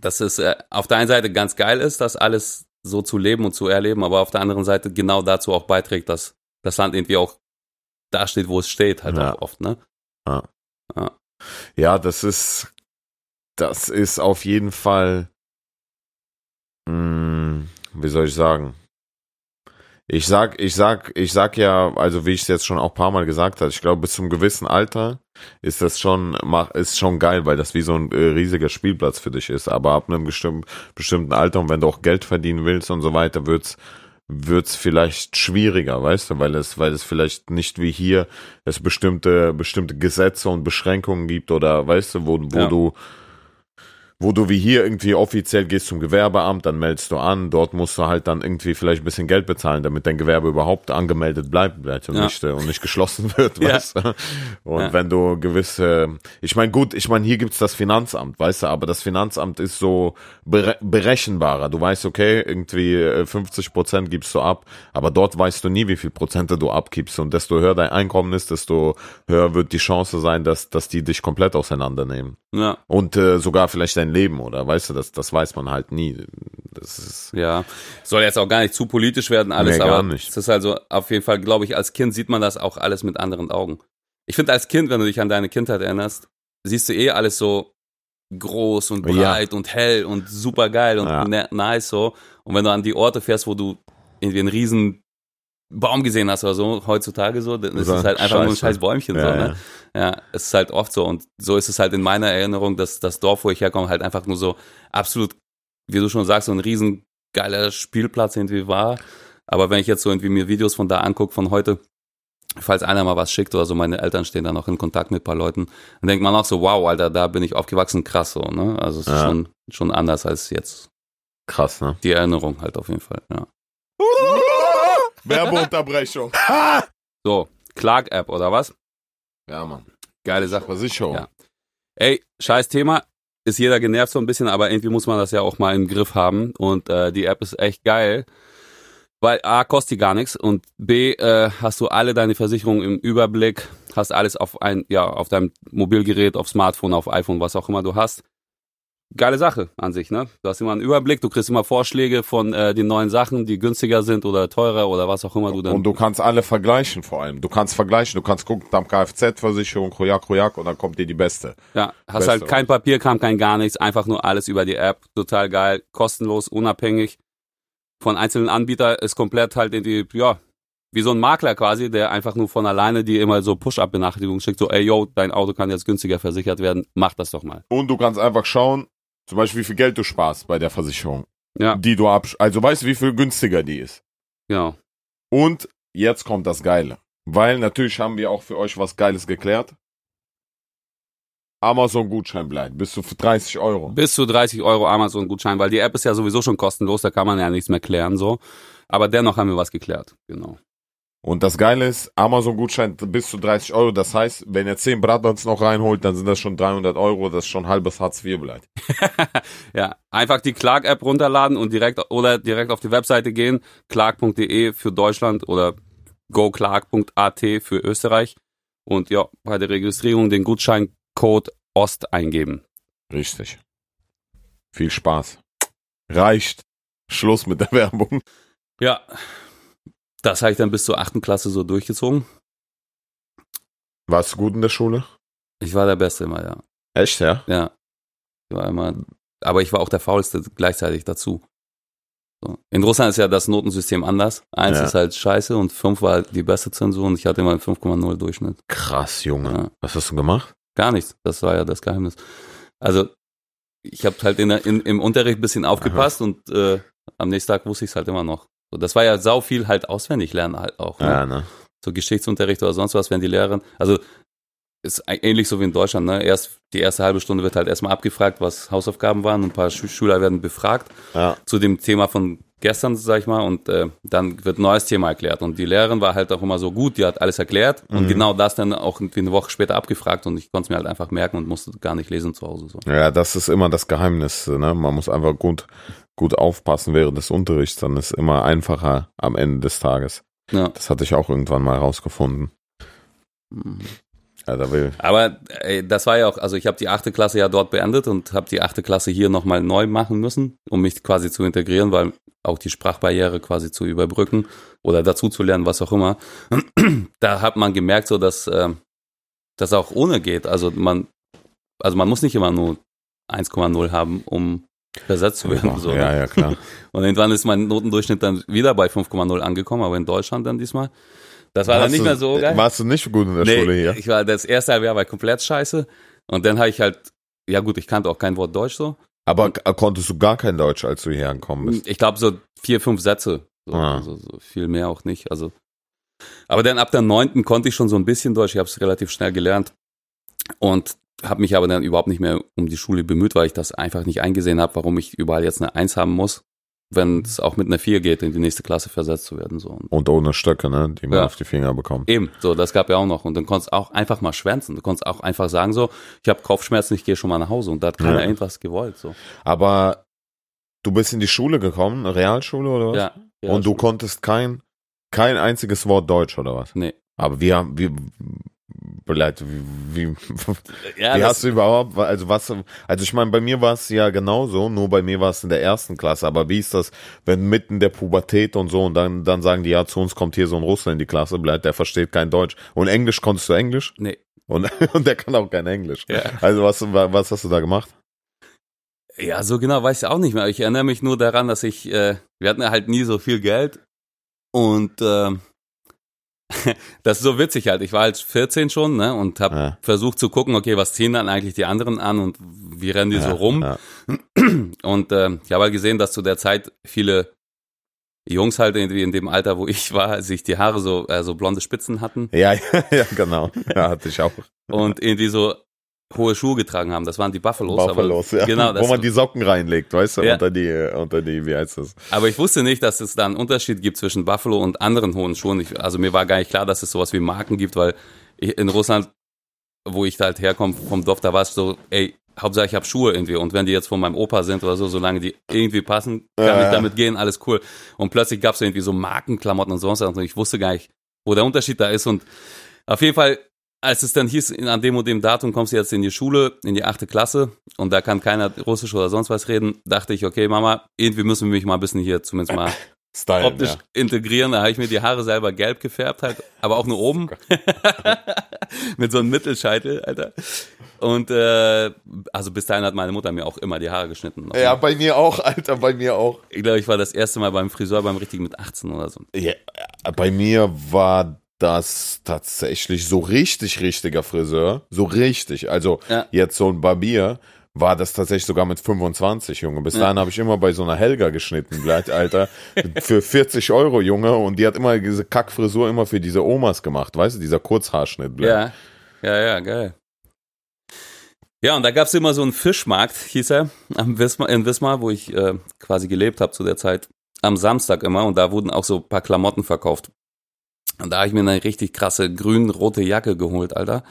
dass es äh, auf der einen Seite ganz geil ist, das alles so zu leben und zu erleben, aber auf der anderen Seite genau dazu auch beiträgt, dass das Land irgendwie auch da steht, wo es steht, halt Ja. auch oft, ne? Ja, das ist, das ist auf jeden Fall, mh, wie soll ich sagen? Ich sag, ich sag, ich sag ja, also wie ich es jetzt schon auch ein paar Mal gesagt habe, ich glaube, bis zum gewissen Alter ist das schon, ist schon geil, weil das wie so ein äh, riesiger Spielplatz für dich ist. Aber ab einem bestimmten, bestimmten Alter und wenn du auch Geld verdienen willst und so weiter, wird's, wird's vielleicht schwieriger, weißt du, weil es, weil es vielleicht nicht wie hier es bestimmte, bestimmte Gesetze und Beschränkungen gibt oder weißt du, wo, wo Ja. du, wo du wie hier irgendwie offiziell gehst zum Gewerbeamt, dann meldest du an, dort musst du halt dann irgendwie vielleicht ein bisschen Geld bezahlen, damit dein Gewerbe überhaupt angemeldet bleibt, bleibt und, Ja. nicht, äh, und nicht geschlossen wird, Ja. weißt du. Und Ja. wenn du gewisse, ich meine, gut, ich meine, hier gibt's das Finanzamt, weißt du, aber das Finanzamt ist so bere berechenbarer. Du weißt, okay, irgendwie äh, 50 Prozent gibst du ab, aber dort weißt du nie, wie viel Prozente du abgibst. Und desto höher dein Einkommen ist, desto höher wird die Chance sein, dass, dass die dich komplett auseinandernehmen. Ja. Und äh, sogar vielleicht dein Leben, oder weißt du, das, das weiß man halt nie. Das ist, Ja, soll jetzt auch gar nicht zu politisch werden alles, Nee, gar aber nicht. es ist also auf jeden Fall, glaube ich, als Kind sieht man das auch alles mit anderen Augen. Ich finde als Kind, wenn du dich an deine Kindheit erinnerst, siehst du eh alles so groß und Ja. breit und hell und super geil und Ja. ne- nice so. Und wenn du an die Orte fährst, wo du irgendwie einen riesen Baum gesehen hast oder so, heutzutage so, dann ist So, es halt einfach nur ein scheiß Bäumchen so, ja, ne? Ja, es ist halt oft so und so ist es halt in meiner Erinnerung, dass das Dorf, wo ich herkomme, halt einfach nur so absolut, wie du schon sagst, so ein riesen geiler Spielplatz irgendwie war. Aber wenn ich jetzt so irgendwie mir Videos von da angucke, von heute, falls einer mal was schickt oder so, meine Eltern stehen da noch in Kontakt mit ein paar Leuten, dann denkt man auch so, wow, Alter, da bin ich aufgewachsen, krass so, ne? Also es ist Ja. schon, schon anders als jetzt. krass, ne? Die Erinnerung halt auf jeden Fall, ja. Werbeunterbrechung. So, Clark-App oder was? ja, Mann. Geile Sache. Versicherung. Ja. Ey, scheiß Thema. Ist jeder genervt so ein bisschen, aber irgendwie muss man das ja auch mal im Griff haben. Und äh, die App ist echt geil. Weil A, kostet die gar nichts und B, äh, hast du alle deine Versicherungen im Überblick, hast alles auf ein, ja, auf deinem Mobilgerät, auf Smartphone, auf iPhone, was auch immer du hast. Geile Sache an sich, ne? Du hast immer einen Überblick, du kriegst immer Vorschläge von äh, den neuen Sachen, die günstiger sind oder teurer oder was auch immer du dann. Und du kannst alle vergleichen vor allem. Du kannst vergleichen, du kannst gucken, tam Kfz-Versicherung, Kojak, Kojak und dann kommt dir die beste. Ja, hast Beste, halt kein Papier, kam kein gar nichts, einfach nur alles über die App, total geil, kostenlos, unabhängig von einzelnen Anbietern, ist komplett halt in die, ja, wie so ein Makler quasi, der einfach nur von alleine dir immer so Push-Up-Benachrichtigungen schickt, so, ey, yo, dein Auto kann jetzt günstiger versichert werden, mach das doch mal. Und du kannst einfach schauen, zum Beispiel, wie viel Geld du sparst bei der Versicherung, Ja, die du absch... Also weißt du, wie viel günstiger die ist. genau. Und jetzt kommt das Geile. Weil natürlich haben wir auch für euch was Geiles geklärt. Amazon-Gutschein bleibt bis zu 30 Euro. Bis zu 30 Euro Amazon-Gutschein, weil die App ist ja sowieso schon kostenlos, da kann man ja nichts mehr klären, so. Aber dennoch haben wir was geklärt, genau. Und das Geile ist, Amazon-Gutschein bis zu 30 Euro. Das heißt, wenn ihr 10 Bratwurst noch reinholt, dann sind das schon 300 Euro. Das ist schon halbes Hartz IV bleibt. Ja, einfach die Clark-App runterladen und direkt oder direkt auf die Webseite gehen, clark.de für Deutschland oder goclark.at für Österreich und ja, bei der Registrierung den Gutscheincode OST eingeben. Richtig. Viel Spaß. Reicht. Schluss mit der Werbung. Ja, das habe ich dann bis zur achten Klasse so durchgezogen. Warst du gut in der Schule? Ich war der Beste immer, ja. Echt, ja? Ja, ich war immer, aber ich war auch der Faulste gleichzeitig dazu. So. In Russland ist ja das Notensystem anders. Eins Ja. ist halt scheiße und fünf war halt die beste Zensur und ich hatte immer einen 5,0 Durchschnitt. Krass, Junge. Ja. Was hast du gemacht? Gar nichts. Das war ja das Geheimnis. Also, ich habe halt in, in, im Unterricht ein bisschen aufgepasst und äh, am nächsten Tag wusste ich es halt immer noch. So, das war ja sau viel halt auswendig lernen halt auch. Ne? Ja, ne? So Geschichtsunterricht oder sonst was, wenn die Lehrerin, also ist ähnlich so wie in Deutschland, ne? Erst die erste halbe Stunde wird halt erstmal abgefragt, was Hausaufgaben waren. Ein paar Schü Schüler werden befragt Ja. zu dem Thema von gestern, sag ich mal, und äh, dann wird ein neues Thema erklärt. Und die Lehrerin war halt auch immer so gut, die hat alles erklärt und Mhm. genau das dann auch irgendwie eine Woche später abgefragt und ich konnte es mir halt einfach merken und musste gar nicht lesen zu Hause. So. Ja, das ist immer das Geheimnis. Ne? Man muss einfach gut, gut aufpassen während des Unterrichts. Dann ist immer einfacher am Ende des Tages. Ja. Das hatte ich auch irgendwann mal rausgefunden. Ja, da will. Aber ey, das war ja auch, also ich habe die achte Klasse ja dort beendet und habe die achte Klasse hier nochmal neu machen müssen, um mich quasi zu integrieren, weil auch die Sprachbarriere quasi zu überbrücken oder dazu zu lernen, was auch immer. Da hat man gemerkt, so dass äh, das auch ohne geht. Also man, also man muss nicht immer nur 1,0 haben, um versetzt zu werden. So, ja, ja, klar. Und irgendwann ist mein Notendurchschnitt dann wieder bei 5,0 angekommen, aber in Deutschland dann diesmal. Das war dann Warst nicht du- mehr so geil. Warst du nicht gut in der Schule hier? Ich war das erste halbe Jahr war komplett scheiße. Und dann habe ich halt, ja gut, ich kannte auch kein Wort Deutsch so. Aber k- konntest du gar kein Deutsch, als du hierher gekommen bist? Ich glaube so vier, fünf Sätze. So, Ah. also, so viel mehr auch nicht. Also. Aber dann ab der neunten konnte ich schon so ein bisschen Deutsch. Ich habe es relativ schnell gelernt. Und habe mich aber dann überhaupt nicht mehr um die Schule bemüht, weil ich das einfach nicht eingesehen habe, warum ich überall jetzt eine Eins haben muss, wenn es auch mit einer Vier geht, in die nächste Klasse versetzt zu werden. So. Und ohne Stöcke, ne? Die man Ja. auf die Finger bekommt. Eben, so, das gab ja auch noch. Und dann konntest du auch einfach mal schwänzen. Du konntest auch einfach sagen so, ich habe Kopfschmerzen, ich gehe schon mal nach Hause. Und da hat keiner Ja. irgendwas gewollt. So. Aber du bist in die Schule gekommen, eine Realschule oder was? Ja. ja Und du konntest kein, kein einziges Wort Deutsch oder was? Nee. Aber wir haben, wir, Leute, wie, wie, Ja, wie hast du überhaupt, also was, also ich meine, bei mir war es ja genauso, nur bei mir war es in der ersten Klasse, aber wie ist das, wenn mitten der Pubertät und so und dann, dann sagen die, ja, zu uns kommt hier so ein Russland in die Klasse, bleibt, der versteht kein Deutsch. Und Englisch konntest du Englisch? nee. Und, und der kann auch kein Englisch. Ja. Also was, was hast du da gemacht? ja, so genau weiß ich auch nicht mehr. Ich erinnere mich nur daran, dass ich, äh, wir hatten ja halt nie so viel Geld. Und äh, das ist so witzig halt. Ich war halt 14 schon, ne? Und habe Ja. versucht zu gucken, okay, was ziehen dann eigentlich die anderen an und wie rennen die so Ja, rum. Ja. Und äh, ich habe halt gesehen, dass zu der Zeit viele Jungs halt irgendwie in dem Alter, wo ich war, sich die Haare so, äh, so blonde Spitzen hatten Ja, ja, ja, genau. Ja, hatte ich auch. und irgendwie so hohe Schuhe getragen haben. Das waren die Buffalos. Buffalos, aber, ja. Genau, Wo man die Socken reinlegt, weißt du, Ja. unter die, unter die, wie heißt das? aber ich wusste nicht, dass es da einen Unterschied gibt zwischen Buffalo und anderen hohen Schuhen. Ich, also mir war gar nicht klar, dass es sowas wie Marken gibt, weil ich, in Russland, wo ich halt herkomme vom Dorf, da war es so, ey, Hauptsache ich habe Schuhe irgendwie und wenn die jetzt von meinem Opa sind oder so, solange die irgendwie passen, kann Ja, ich damit gehen, alles cool. Und plötzlich gab es irgendwie so Markenklamotten und sonst was und ich wusste gar nicht, wo der Unterschied da ist und auf jeden Fall, als es dann hieß, an dem und dem Datum kommst du jetzt in die Schule, in die achte Klasse und da kann keiner Russisch oder sonst was reden, dachte ich, okay Mama, irgendwie müssen wir mich mal ein bisschen hier zumindest mal Style, optisch integrieren. Da habe ich mir die Haare selber gelb gefärbt halt, aber auch nur oben. Mit so einem Mittelscheitel, Alter. Und äh, also bis dahin hat meine Mutter mir auch immer die Haare geschnitten. Ja, bei mir auch, Alter, bei mir auch. Ich glaube, ich war das erste Mal beim Friseur beim richtigen mit 18 oder so. Ja, bei mir war das tatsächlich so richtig richtiger Friseur. So richtig. Also Ja. jetzt so ein Barbier war das tatsächlich sogar mit 25, Junge. Bis Ja. dahin habe ich immer bei so einer Helga geschnitten, gleich, Alter. für 40 Euro, Junge. Und die hat immer diese Kackfrisur immer für diese Omas gemacht, weißt du, dieser Kurzhaarschnitt. Blöd. Ja, ja, ja, geil. Ja, und da gab's immer so einen Fischmarkt, hieß er, am Wismar, in Wismar, wo ich äh, quasi gelebt habe zu der Zeit. Am Samstag immer und da wurden auch so ein paar Klamotten verkauft. Und da habe ich mir eine richtig krasse grün-rote Jacke geholt, Alter.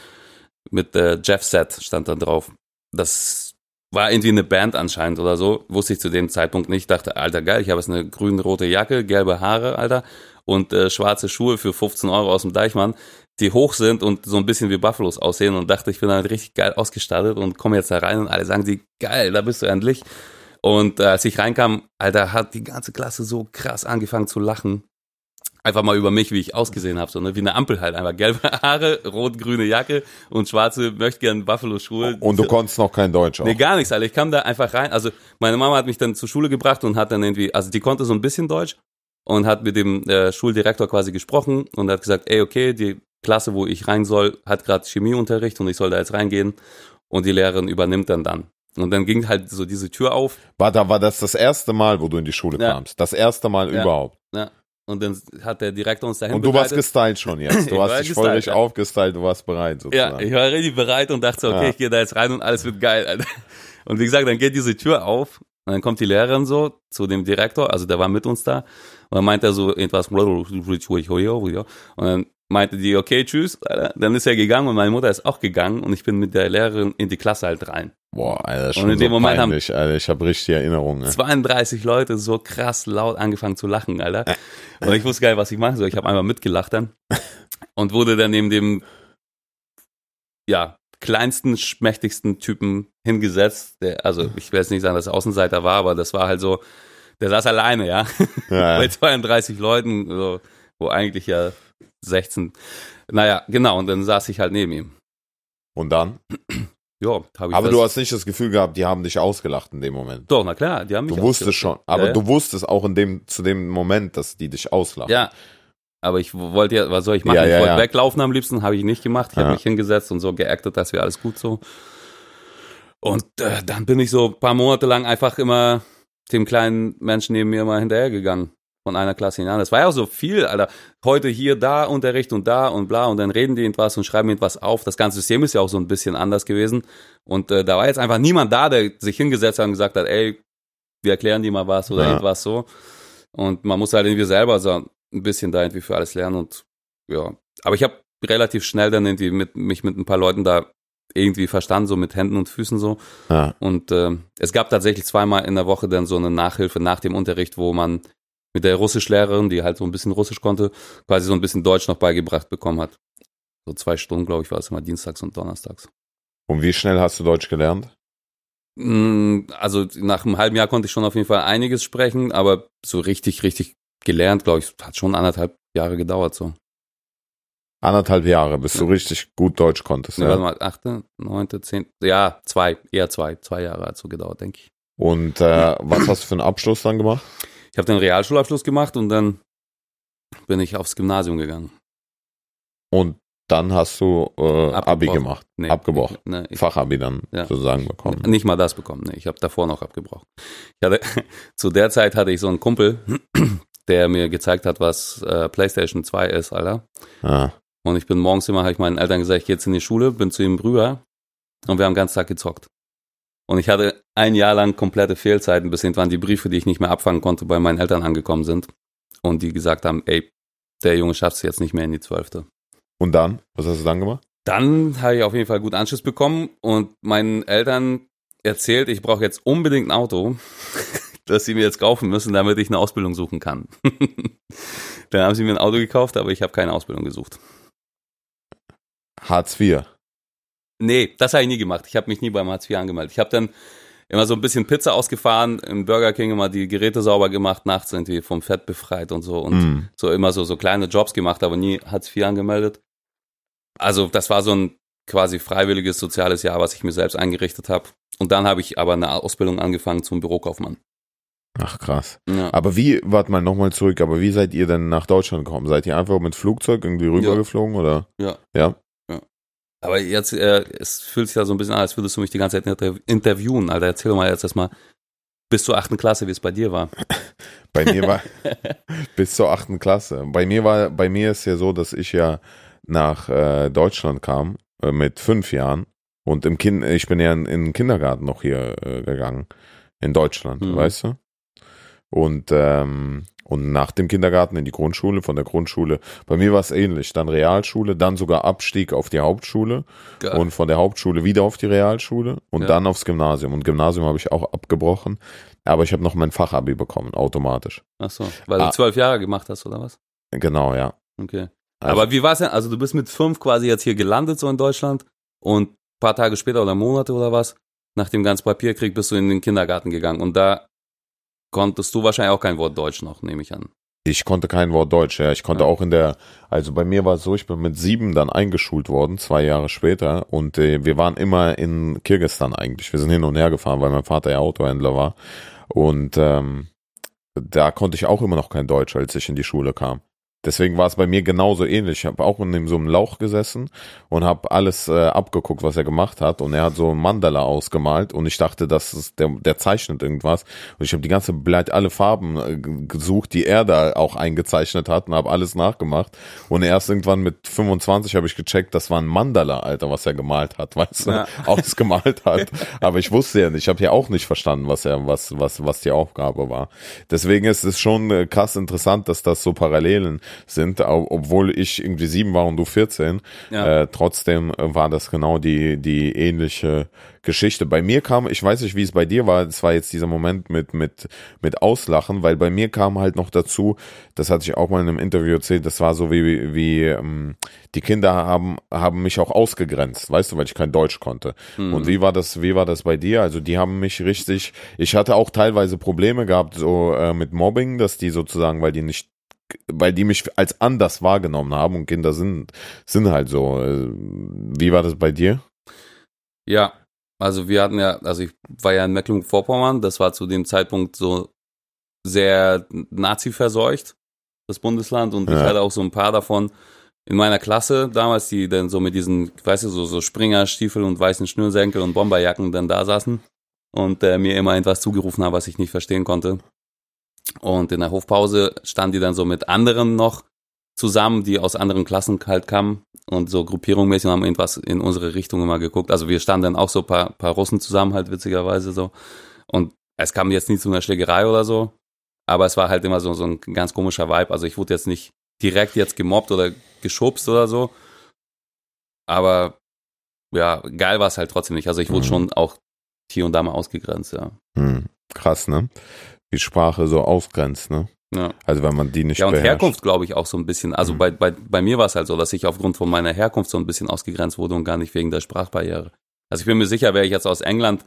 Mit äh, Jeff Set stand da drauf. Das war irgendwie eine Band anscheinend oder so. Wusste ich zu dem Zeitpunkt nicht. Dachte, Alter, geil, ich habe jetzt eine grün-rote Jacke, gelbe Haare, Alter. Und äh, schwarze Schuhe für 15 Euro aus dem Deichmann, die hoch sind und so ein bisschen wie Buffalos aussehen. Und dachte, ich bin damit richtig geil ausgestattet und komme jetzt da rein und alle sagen die, geil, da bist du endlich. Und äh, als ich reinkam, Alter, hat die ganze Klasse so krass angefangen zu lachen. Einfach mal über mich, wie ich ausgesehen habe, so ne? wie eine Ampel halt. Einfach gelbe Haare, rot-grüne Jacke und schwarze, möchte gern Buffalo-Schuhe. Und du konntest noch kein Deutsch auch. Nee, gar nichts, Alter. Ich kam da einfach rein. Also meine Mama hat mich dann zur Schule gebracht und hat dann irgendwie, also die konnte so ein bisschen Deutsch und hat mit dem äh, Schuldirektor quasi gesprochen und hat gesagt, ey, okay, die Klasse, wo ich rein soll, hat gerade Chemieunterricht und ich soll da jetzt reingehen und die Lehrerin übernimmt dann dann. Und dann ging halt so diese Tür auf. War, da, war das das erste Mal, wo du in die Schule Ja. kamst? Das erste Mal Ja. überhaupt? Ja. Und dann hat der Direktor uns dahin Und du warst begleitet. gestylt schon jetzt. Du hast dich voll richtig ja. aufgestylt, du warst bereit Ja, sozusagen. ich war richtig bereit und dachte so, okay, Ja. ich gehe da jetzt rein und alles wird geil, Alter. Und wie gesagt, dann geht diese Tür auf und dann kommt die Lehrerin so zu dem Direktor, also der war mit uns da und dann meint er so irgendwas und dann meinte die, okay, tschüss, Alter. dann ist er gegangen und meine Mutter ist auch gegangen und ich bin mit der Lehrerin in die Klasse halt rein. Boah, Alter, Und schon in dem so Moment haben- peinlich, Alter. Ich habe richtig Erinnerungen. ne? 32 Leute so krass laut angefangen zu lachen, Alter. Und ich wusste gar nicht, was ich machen soll. Ich habe einfach mitgelacht dann und wurde dann neben dem ja, kleinsten, schmächtigsten Typen hingesetzt. Der, also ich will jetzt nicht sagen, dass er Außenseiter war, aber das war halt so, der saß alleine, ja, Ja, bei 32 Leuten, so, wo eigentlich ja 16. Naja, genau, und dann saß ich halt neben ihm. Und dann? Ja, habe ich Aber das, du hast nicht das Gefühl gehabt, die haben dich ausgelacht in dem Moment. Doch, na klar, die haben mich Du wusstest schon, aber Ja, du wusstest auch in dem, zu dem Moment, dass die dich auslachen. Ja, aber ich wollte ja, was soll ich machen? Ja, ja, ich wollte ja. weglaufen am liebsten, habe ich nicht gemacht. Ich habe Ja. mich hingesetzt und so geactet, dass wir alles gut so. Und äh, dann bin ich so ein paar Monate lang einfach immer dem kleinen Menschen neben mir mal hinterhergegangen. Von einer Klasse in die andere. Das war ja auch so viel, Alter. Heute hier, da Unterricht und da und bla und dann reden die irgendwas und schreiben irgendwas auf. Das ganze System ist ja auch so ein bisschen anders gewesen. Und äh, da war jetzt einfach niemand da, der sich hingesetzt hat und gesagt hat, ey, wir erklären dir mal was oder Ja. irgendwas so. Und man muss halt irgendwie selber so ein bisschen da irgendwie für alles lernen und ja. Aber ich habe relativ schnell dann irgendwie mit, mich mit ein paar Leuten da irgendwie verstanden, so mit Händen und Füßen so. Ja. Und äh, es gab tatsächlich zweimal in der Woche dann so eine Nachhilfe nach dem Unterricht, wo man mit der Russischlehrerin, die halt so ein bisschen Russisch konnte, quasi so ein bisschen Deutsch noch beigebracht bekommen hat. So zwei Stunden, glaube ich, war es immer dienstags und donnerstags. Und wie schnell hast du Deutsch gelernt? Mm, Also nach einem halben Jahr konnte ich schon auf jeden Fall einiges sprechen, aber so richtig, richtig gelernt, glaube ich, hat schon anderthalb Jahre gedauert so. Anderthalb Jahre, bis du richtig gut Deutsch konntest. Ja. Warte Ja. mal, achte, neunte, zehnte, ja, zwei, eher zwei, zwei Jahre hat so gedauert, denke ich. Und äh, was hast du für einen Abschluss dann gemacht? Ich habe den Realschulabschluss gemacht und dann bin ich aufs Gymnasium gegangen. Und dann hast du äh, Abi gemacht, Nee, abgebrochen, Ich, ne, ich, Fachabi dann Ja. sozusagen bekommen. Nicht mal das bekommen, nee, ich habe davor noch abgebrochen. Ich hatte, zu der Zeit hatte ich so einen Kumpel, der mir gezeigt hat, was äh, PlayStation 2 ist, Alter. Ja. Und ich bin morgens immer, habe ich meinen Eltern gesagt, ich gehe jetzt in die Schule, bin zu ihm rüber und wir haben den ganzen Tag gezockt. Und ich hatte ein Jahr lang komplette Fehlzeiten, bis irgendwann die Briefe, die ich nicht mehr abfangen konnte, bei meinen Eltern angekommen sind. Und die gesagt haben, ey, der Junge schafft es jetzt nicht mehr in die Zwölfte. Und dann? Was hast du dann gemacht? Dann habe ich auf jeden Fall gut Anschluss bekommen und meinen Eltern erzählt, ich brauche jetzt unbedingt ein Auto, das sie mir jetzt kaufen müssen, damit ich eine Ausbildung suchen kann. Dann haben sie mir ein Auto gekauft, aber ich habe keine Ausbildung gesucht. Hartz IV. Nee, das habe ich nie gemacht. Ich habe mich nie beim Hartz IV angemeldet. Ich habe dann immer so ein bisschen Pizza ausgefahren, im Burger King immer die Geräte sauber gemacht, nachts irgendwie vom Fett befreit und so und Mm. so immer so, so kleine Jobs gemacht, aber nie Hartz IV angemeldet. Also das war so ein quasi freiwilliges soziales Jahr, was ich mir selbst eingerichtet habe. Und dann habe ich aber eine Ausbildung angefangen zum Bürokaufmann. Ach krass. Ja. Aber wie, warte mal nochmal zurück, aber wie seid ihr denn nach Deutschland gekommen? Seid ihr einfach mit Flugzeug irgendwie rübergeflogen oder? Ja. Ja. Aber jetzt, äh, es fühlt sich ja so ein bisschen an, als würdest du mich die ganze Zeit inter interviewen. Alter, erzähl doch mal jetzt erstmal bis zur achten Klasse, wie es bei dir war. Bei mir war bis zur achten Klasse. Bei mir war, bei mir ist ja so, dass ich ja nach äh, Deutschland kam äh, mit fünf Jahren und im Kind, ich bin ja in, in den Kindergarten noch hier äh, gegangen in Deutschland, Mhm. weißt du? Und ähm, und nach dem Kindergarten in die Grundschule, von der Grundschule. Bei mir war es ähnlich. Dann Realschule, dann sogar Abstieg auf die Hauptschule Geil. und von der Hauptschule wieder auf die Realschule und Ja. dann aufs Gymnasium. Und Gymnasium habe ich auch abgebrochen, aber ich habe noch mein Fachabi bekommen, automatisch. Ach so, weil Ah. du zwölf Jahre gemacht hast, oder was? Genau, ja. Okay. Also- Aber wie war es denn? Also du bist mit fünf quasi jetzt hier gelandet, so in Deutschland, und ein paar Tage später oder Monate oder was, nach dem ganzen Papierkrieg bist du in den Kindergarten gegangen. Und da konntest du wahrscheinlich auch kein Wort Deutsch noch, nehme ich an. Ich konnte kein Wort Deutsch, ja. Ich konnte Ja. auch in der, also bei mir war es so, ich bin mit sieben dann eingeschult worden, zwei Jahre später. Und äh, wir waren immer in Kirgistan eigentlich. Wir sind hin und her gefahren, weil mein Vater ja Autohändler war. Und ähm, da konnte ich auch immer noch kein Deutsch, als ich in die Schule kam. Deswegen war es bei mir genauso ähnlich. Ich habe auch in so einem Lauch gesessen und habe alles äh, abgeguckt, was er gemacht hat. Und er hat so ein Mandala ausgemalt und ich dachte, das ist der, der zeichnet irgendwas. Und ich habe die ganze Blatt, alle Farben äh, gesucht, die er da auch eingezeichnet hat und habe alles nachgemacht. Und erst irgendwann mit 25 habe ich gecheckt, das war ein Mandala, Alter, was er gemalt hat, weißt du, ja. ausgemalt hat. Aber ich wusste ja nicht, ich habe ja auch nicht verstanden, was er, was, was, was die Aufgabe war. Deswegen ist es schon äh, krass interessant, dass das so Parallelen sind, obwohl ich irgendwie sieben war und du 14. Ja. Äh, trotzdem war das genau die, die ähnliche Geschichte. Bei mir kam, ich weiß nicht, wie es bei dir war, es war jetzt dieser Moment mit, mit, mit Auslachen, weil bei mir kam halt noch dazu, das hatte ich auch mal in einem Interview erzählt, das war so wie, wie, wie ähm, die Kinder haben, haben mich auch ausgegrenzt, weißt du, weil ich kein Deutsch konnte. Mhm. Und wie war das, wie war das bei dir? Also die haben mich richtig, ich hatte auch teilweise Probleme gehabt, so äh, mit Mobbing, dass die sozusagen, weil die nicht weil die mich als anders wahrgenommen haben und Kinder sind, sind halt so. Äh, wie war das bei dir? Ja, also wir hatten ja, also ich war ja in Mecklenburg-Vorpommern, das war zu dem Zeitpunkt so sehr Nazi-verseucht, das Bundesland, und ja. ich hatte auch so ein paar davon in meiner Klasse damals, die dann so mit diesen, weißt du, so, so Springerstiefel und weißen Schnürsenkel und Bomberjacken dann da saßen und äh, mir immer etwas zugerufen haben, was ich nicht verstehen konnte. Und in der Hofpause standen die dann so mit anderen noch zusammen, die aus anderen Klassen halt kamen und so gruppierungmäßig haben irgendwas in unsere Richtung immer geguckt. Also wir standen dann auch so paar, paar Russen zusammen halt witzigerweise so. Und es kam jetzt nie zu einer Schlägerei oder so, aber es war halt immer so, so ein ganz komischer Vibe. Also ich wurde jetzt nicht direkt jetzt gemobbt oder geschubst oder so, aber ja, geil war es halt trotzdem nicht. Also ich wurde mhm. schon auch hier und da mal ausgegrenzt, ja. Mhm. Krass, ne? Die Sprache so ausgrenzt, ne? Ja. Also wenn man die nicht Ja, und beherrscht. Herkunft glaube ich auch so ein bisschen. Also mhm. bei, bei, bei mir war es halt so, dass ich aufgrund von meiner Herkunft so ein bisschen ausgegrenzt wurde und gar nicht wegen der Sprachbarriere. Also ich bin mir sicher, wäre ich jetzt aus England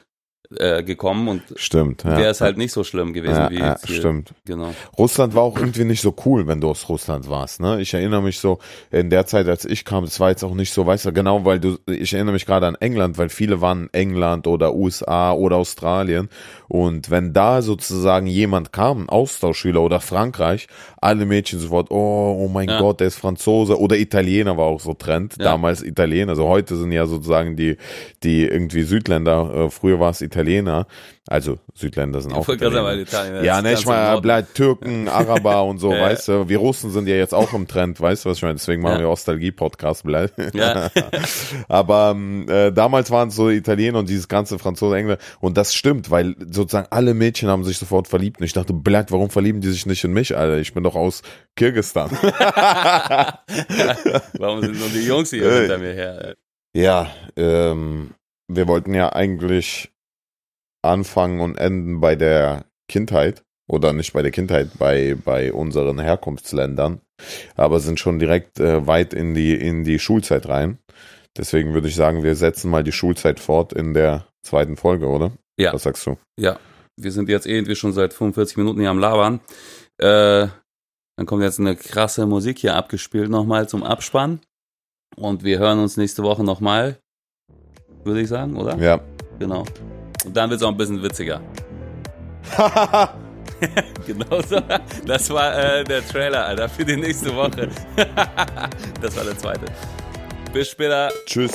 äh, gekommen und stimmt, ja. wäre es halt nicht so schlimm gewesen ja, wie ja, hier. Stimmt. Genau. Russland war auch irgendwie nicht so cool, wenn du aus Russland warst. Ne? Ich erinnere mich so, in der Zeit, als ich kam, das war jetzt auch nicht so, weißt du, genau, weil du, ich erinnere mich gerade an England, weil viele waren England oder USA oder Australien. Und wenn da sozusagen jemand kam, ein Austauschschüler oder Frankreich, alle Mädchen sofort, oh, oh mein ja. Gott, der ist Franzose oder Italiener war auch so Trend. Damals Italiener, also heute sind ja sozusagen die, die irgendwie Südländer, äh, früher war es Italiener. Also Südländer sind auch Italiener. Italien, ja, ne, ich mal bleibt Türken, Araber und so, ja, weißt du. Wir Russen sind ja jetzt auch im Trend, weißt du, was ich meine? Deswegen machen ja. wir Ostalgie-Podcast, bleib. Ja. Aber ähm, äh, damals waren es so Italiener und dieses ganze Franzose, Engländer. Und das stimmt, weil sozusagen alle Mädchen haben sich sofort verliebt. Und ich dachte, bleib, warum verlieben die sich nicht in mich, Alter? Ich bin doch aus Kirgistan. warum sind nur die Jungs hier hinter mir her? Ja, ähm, wir wollten ja eigentlich anfangen und enden bei der Kindheit oder nicht bei der Kindheit, bei, bei unseren Herkunftsländern, aber sind schon direkt äh, weit in die, in die Schulzeit rein. Deswegen würde ich sagen, wir setzen mal die Schulzeit fort in der zweiten Folge, oder? Ja. Was sagst du? Ja. Wir sind jetzt irgendwie schon seit 45 Minuten hier am Labern. Äh, dann kommt jetzt eine krasse Musik hier abgespielt nochmal zum Abspann. Und wir hören uns nächste Woche nochmal, würde ich sagen, oder? Ja. Genau. Und dann wird es auch ein bisschen witziger. genau so. Das war äh, der Trailer, Alter, für die nächste Woche. das war der zweite. Bis später. Tschüss.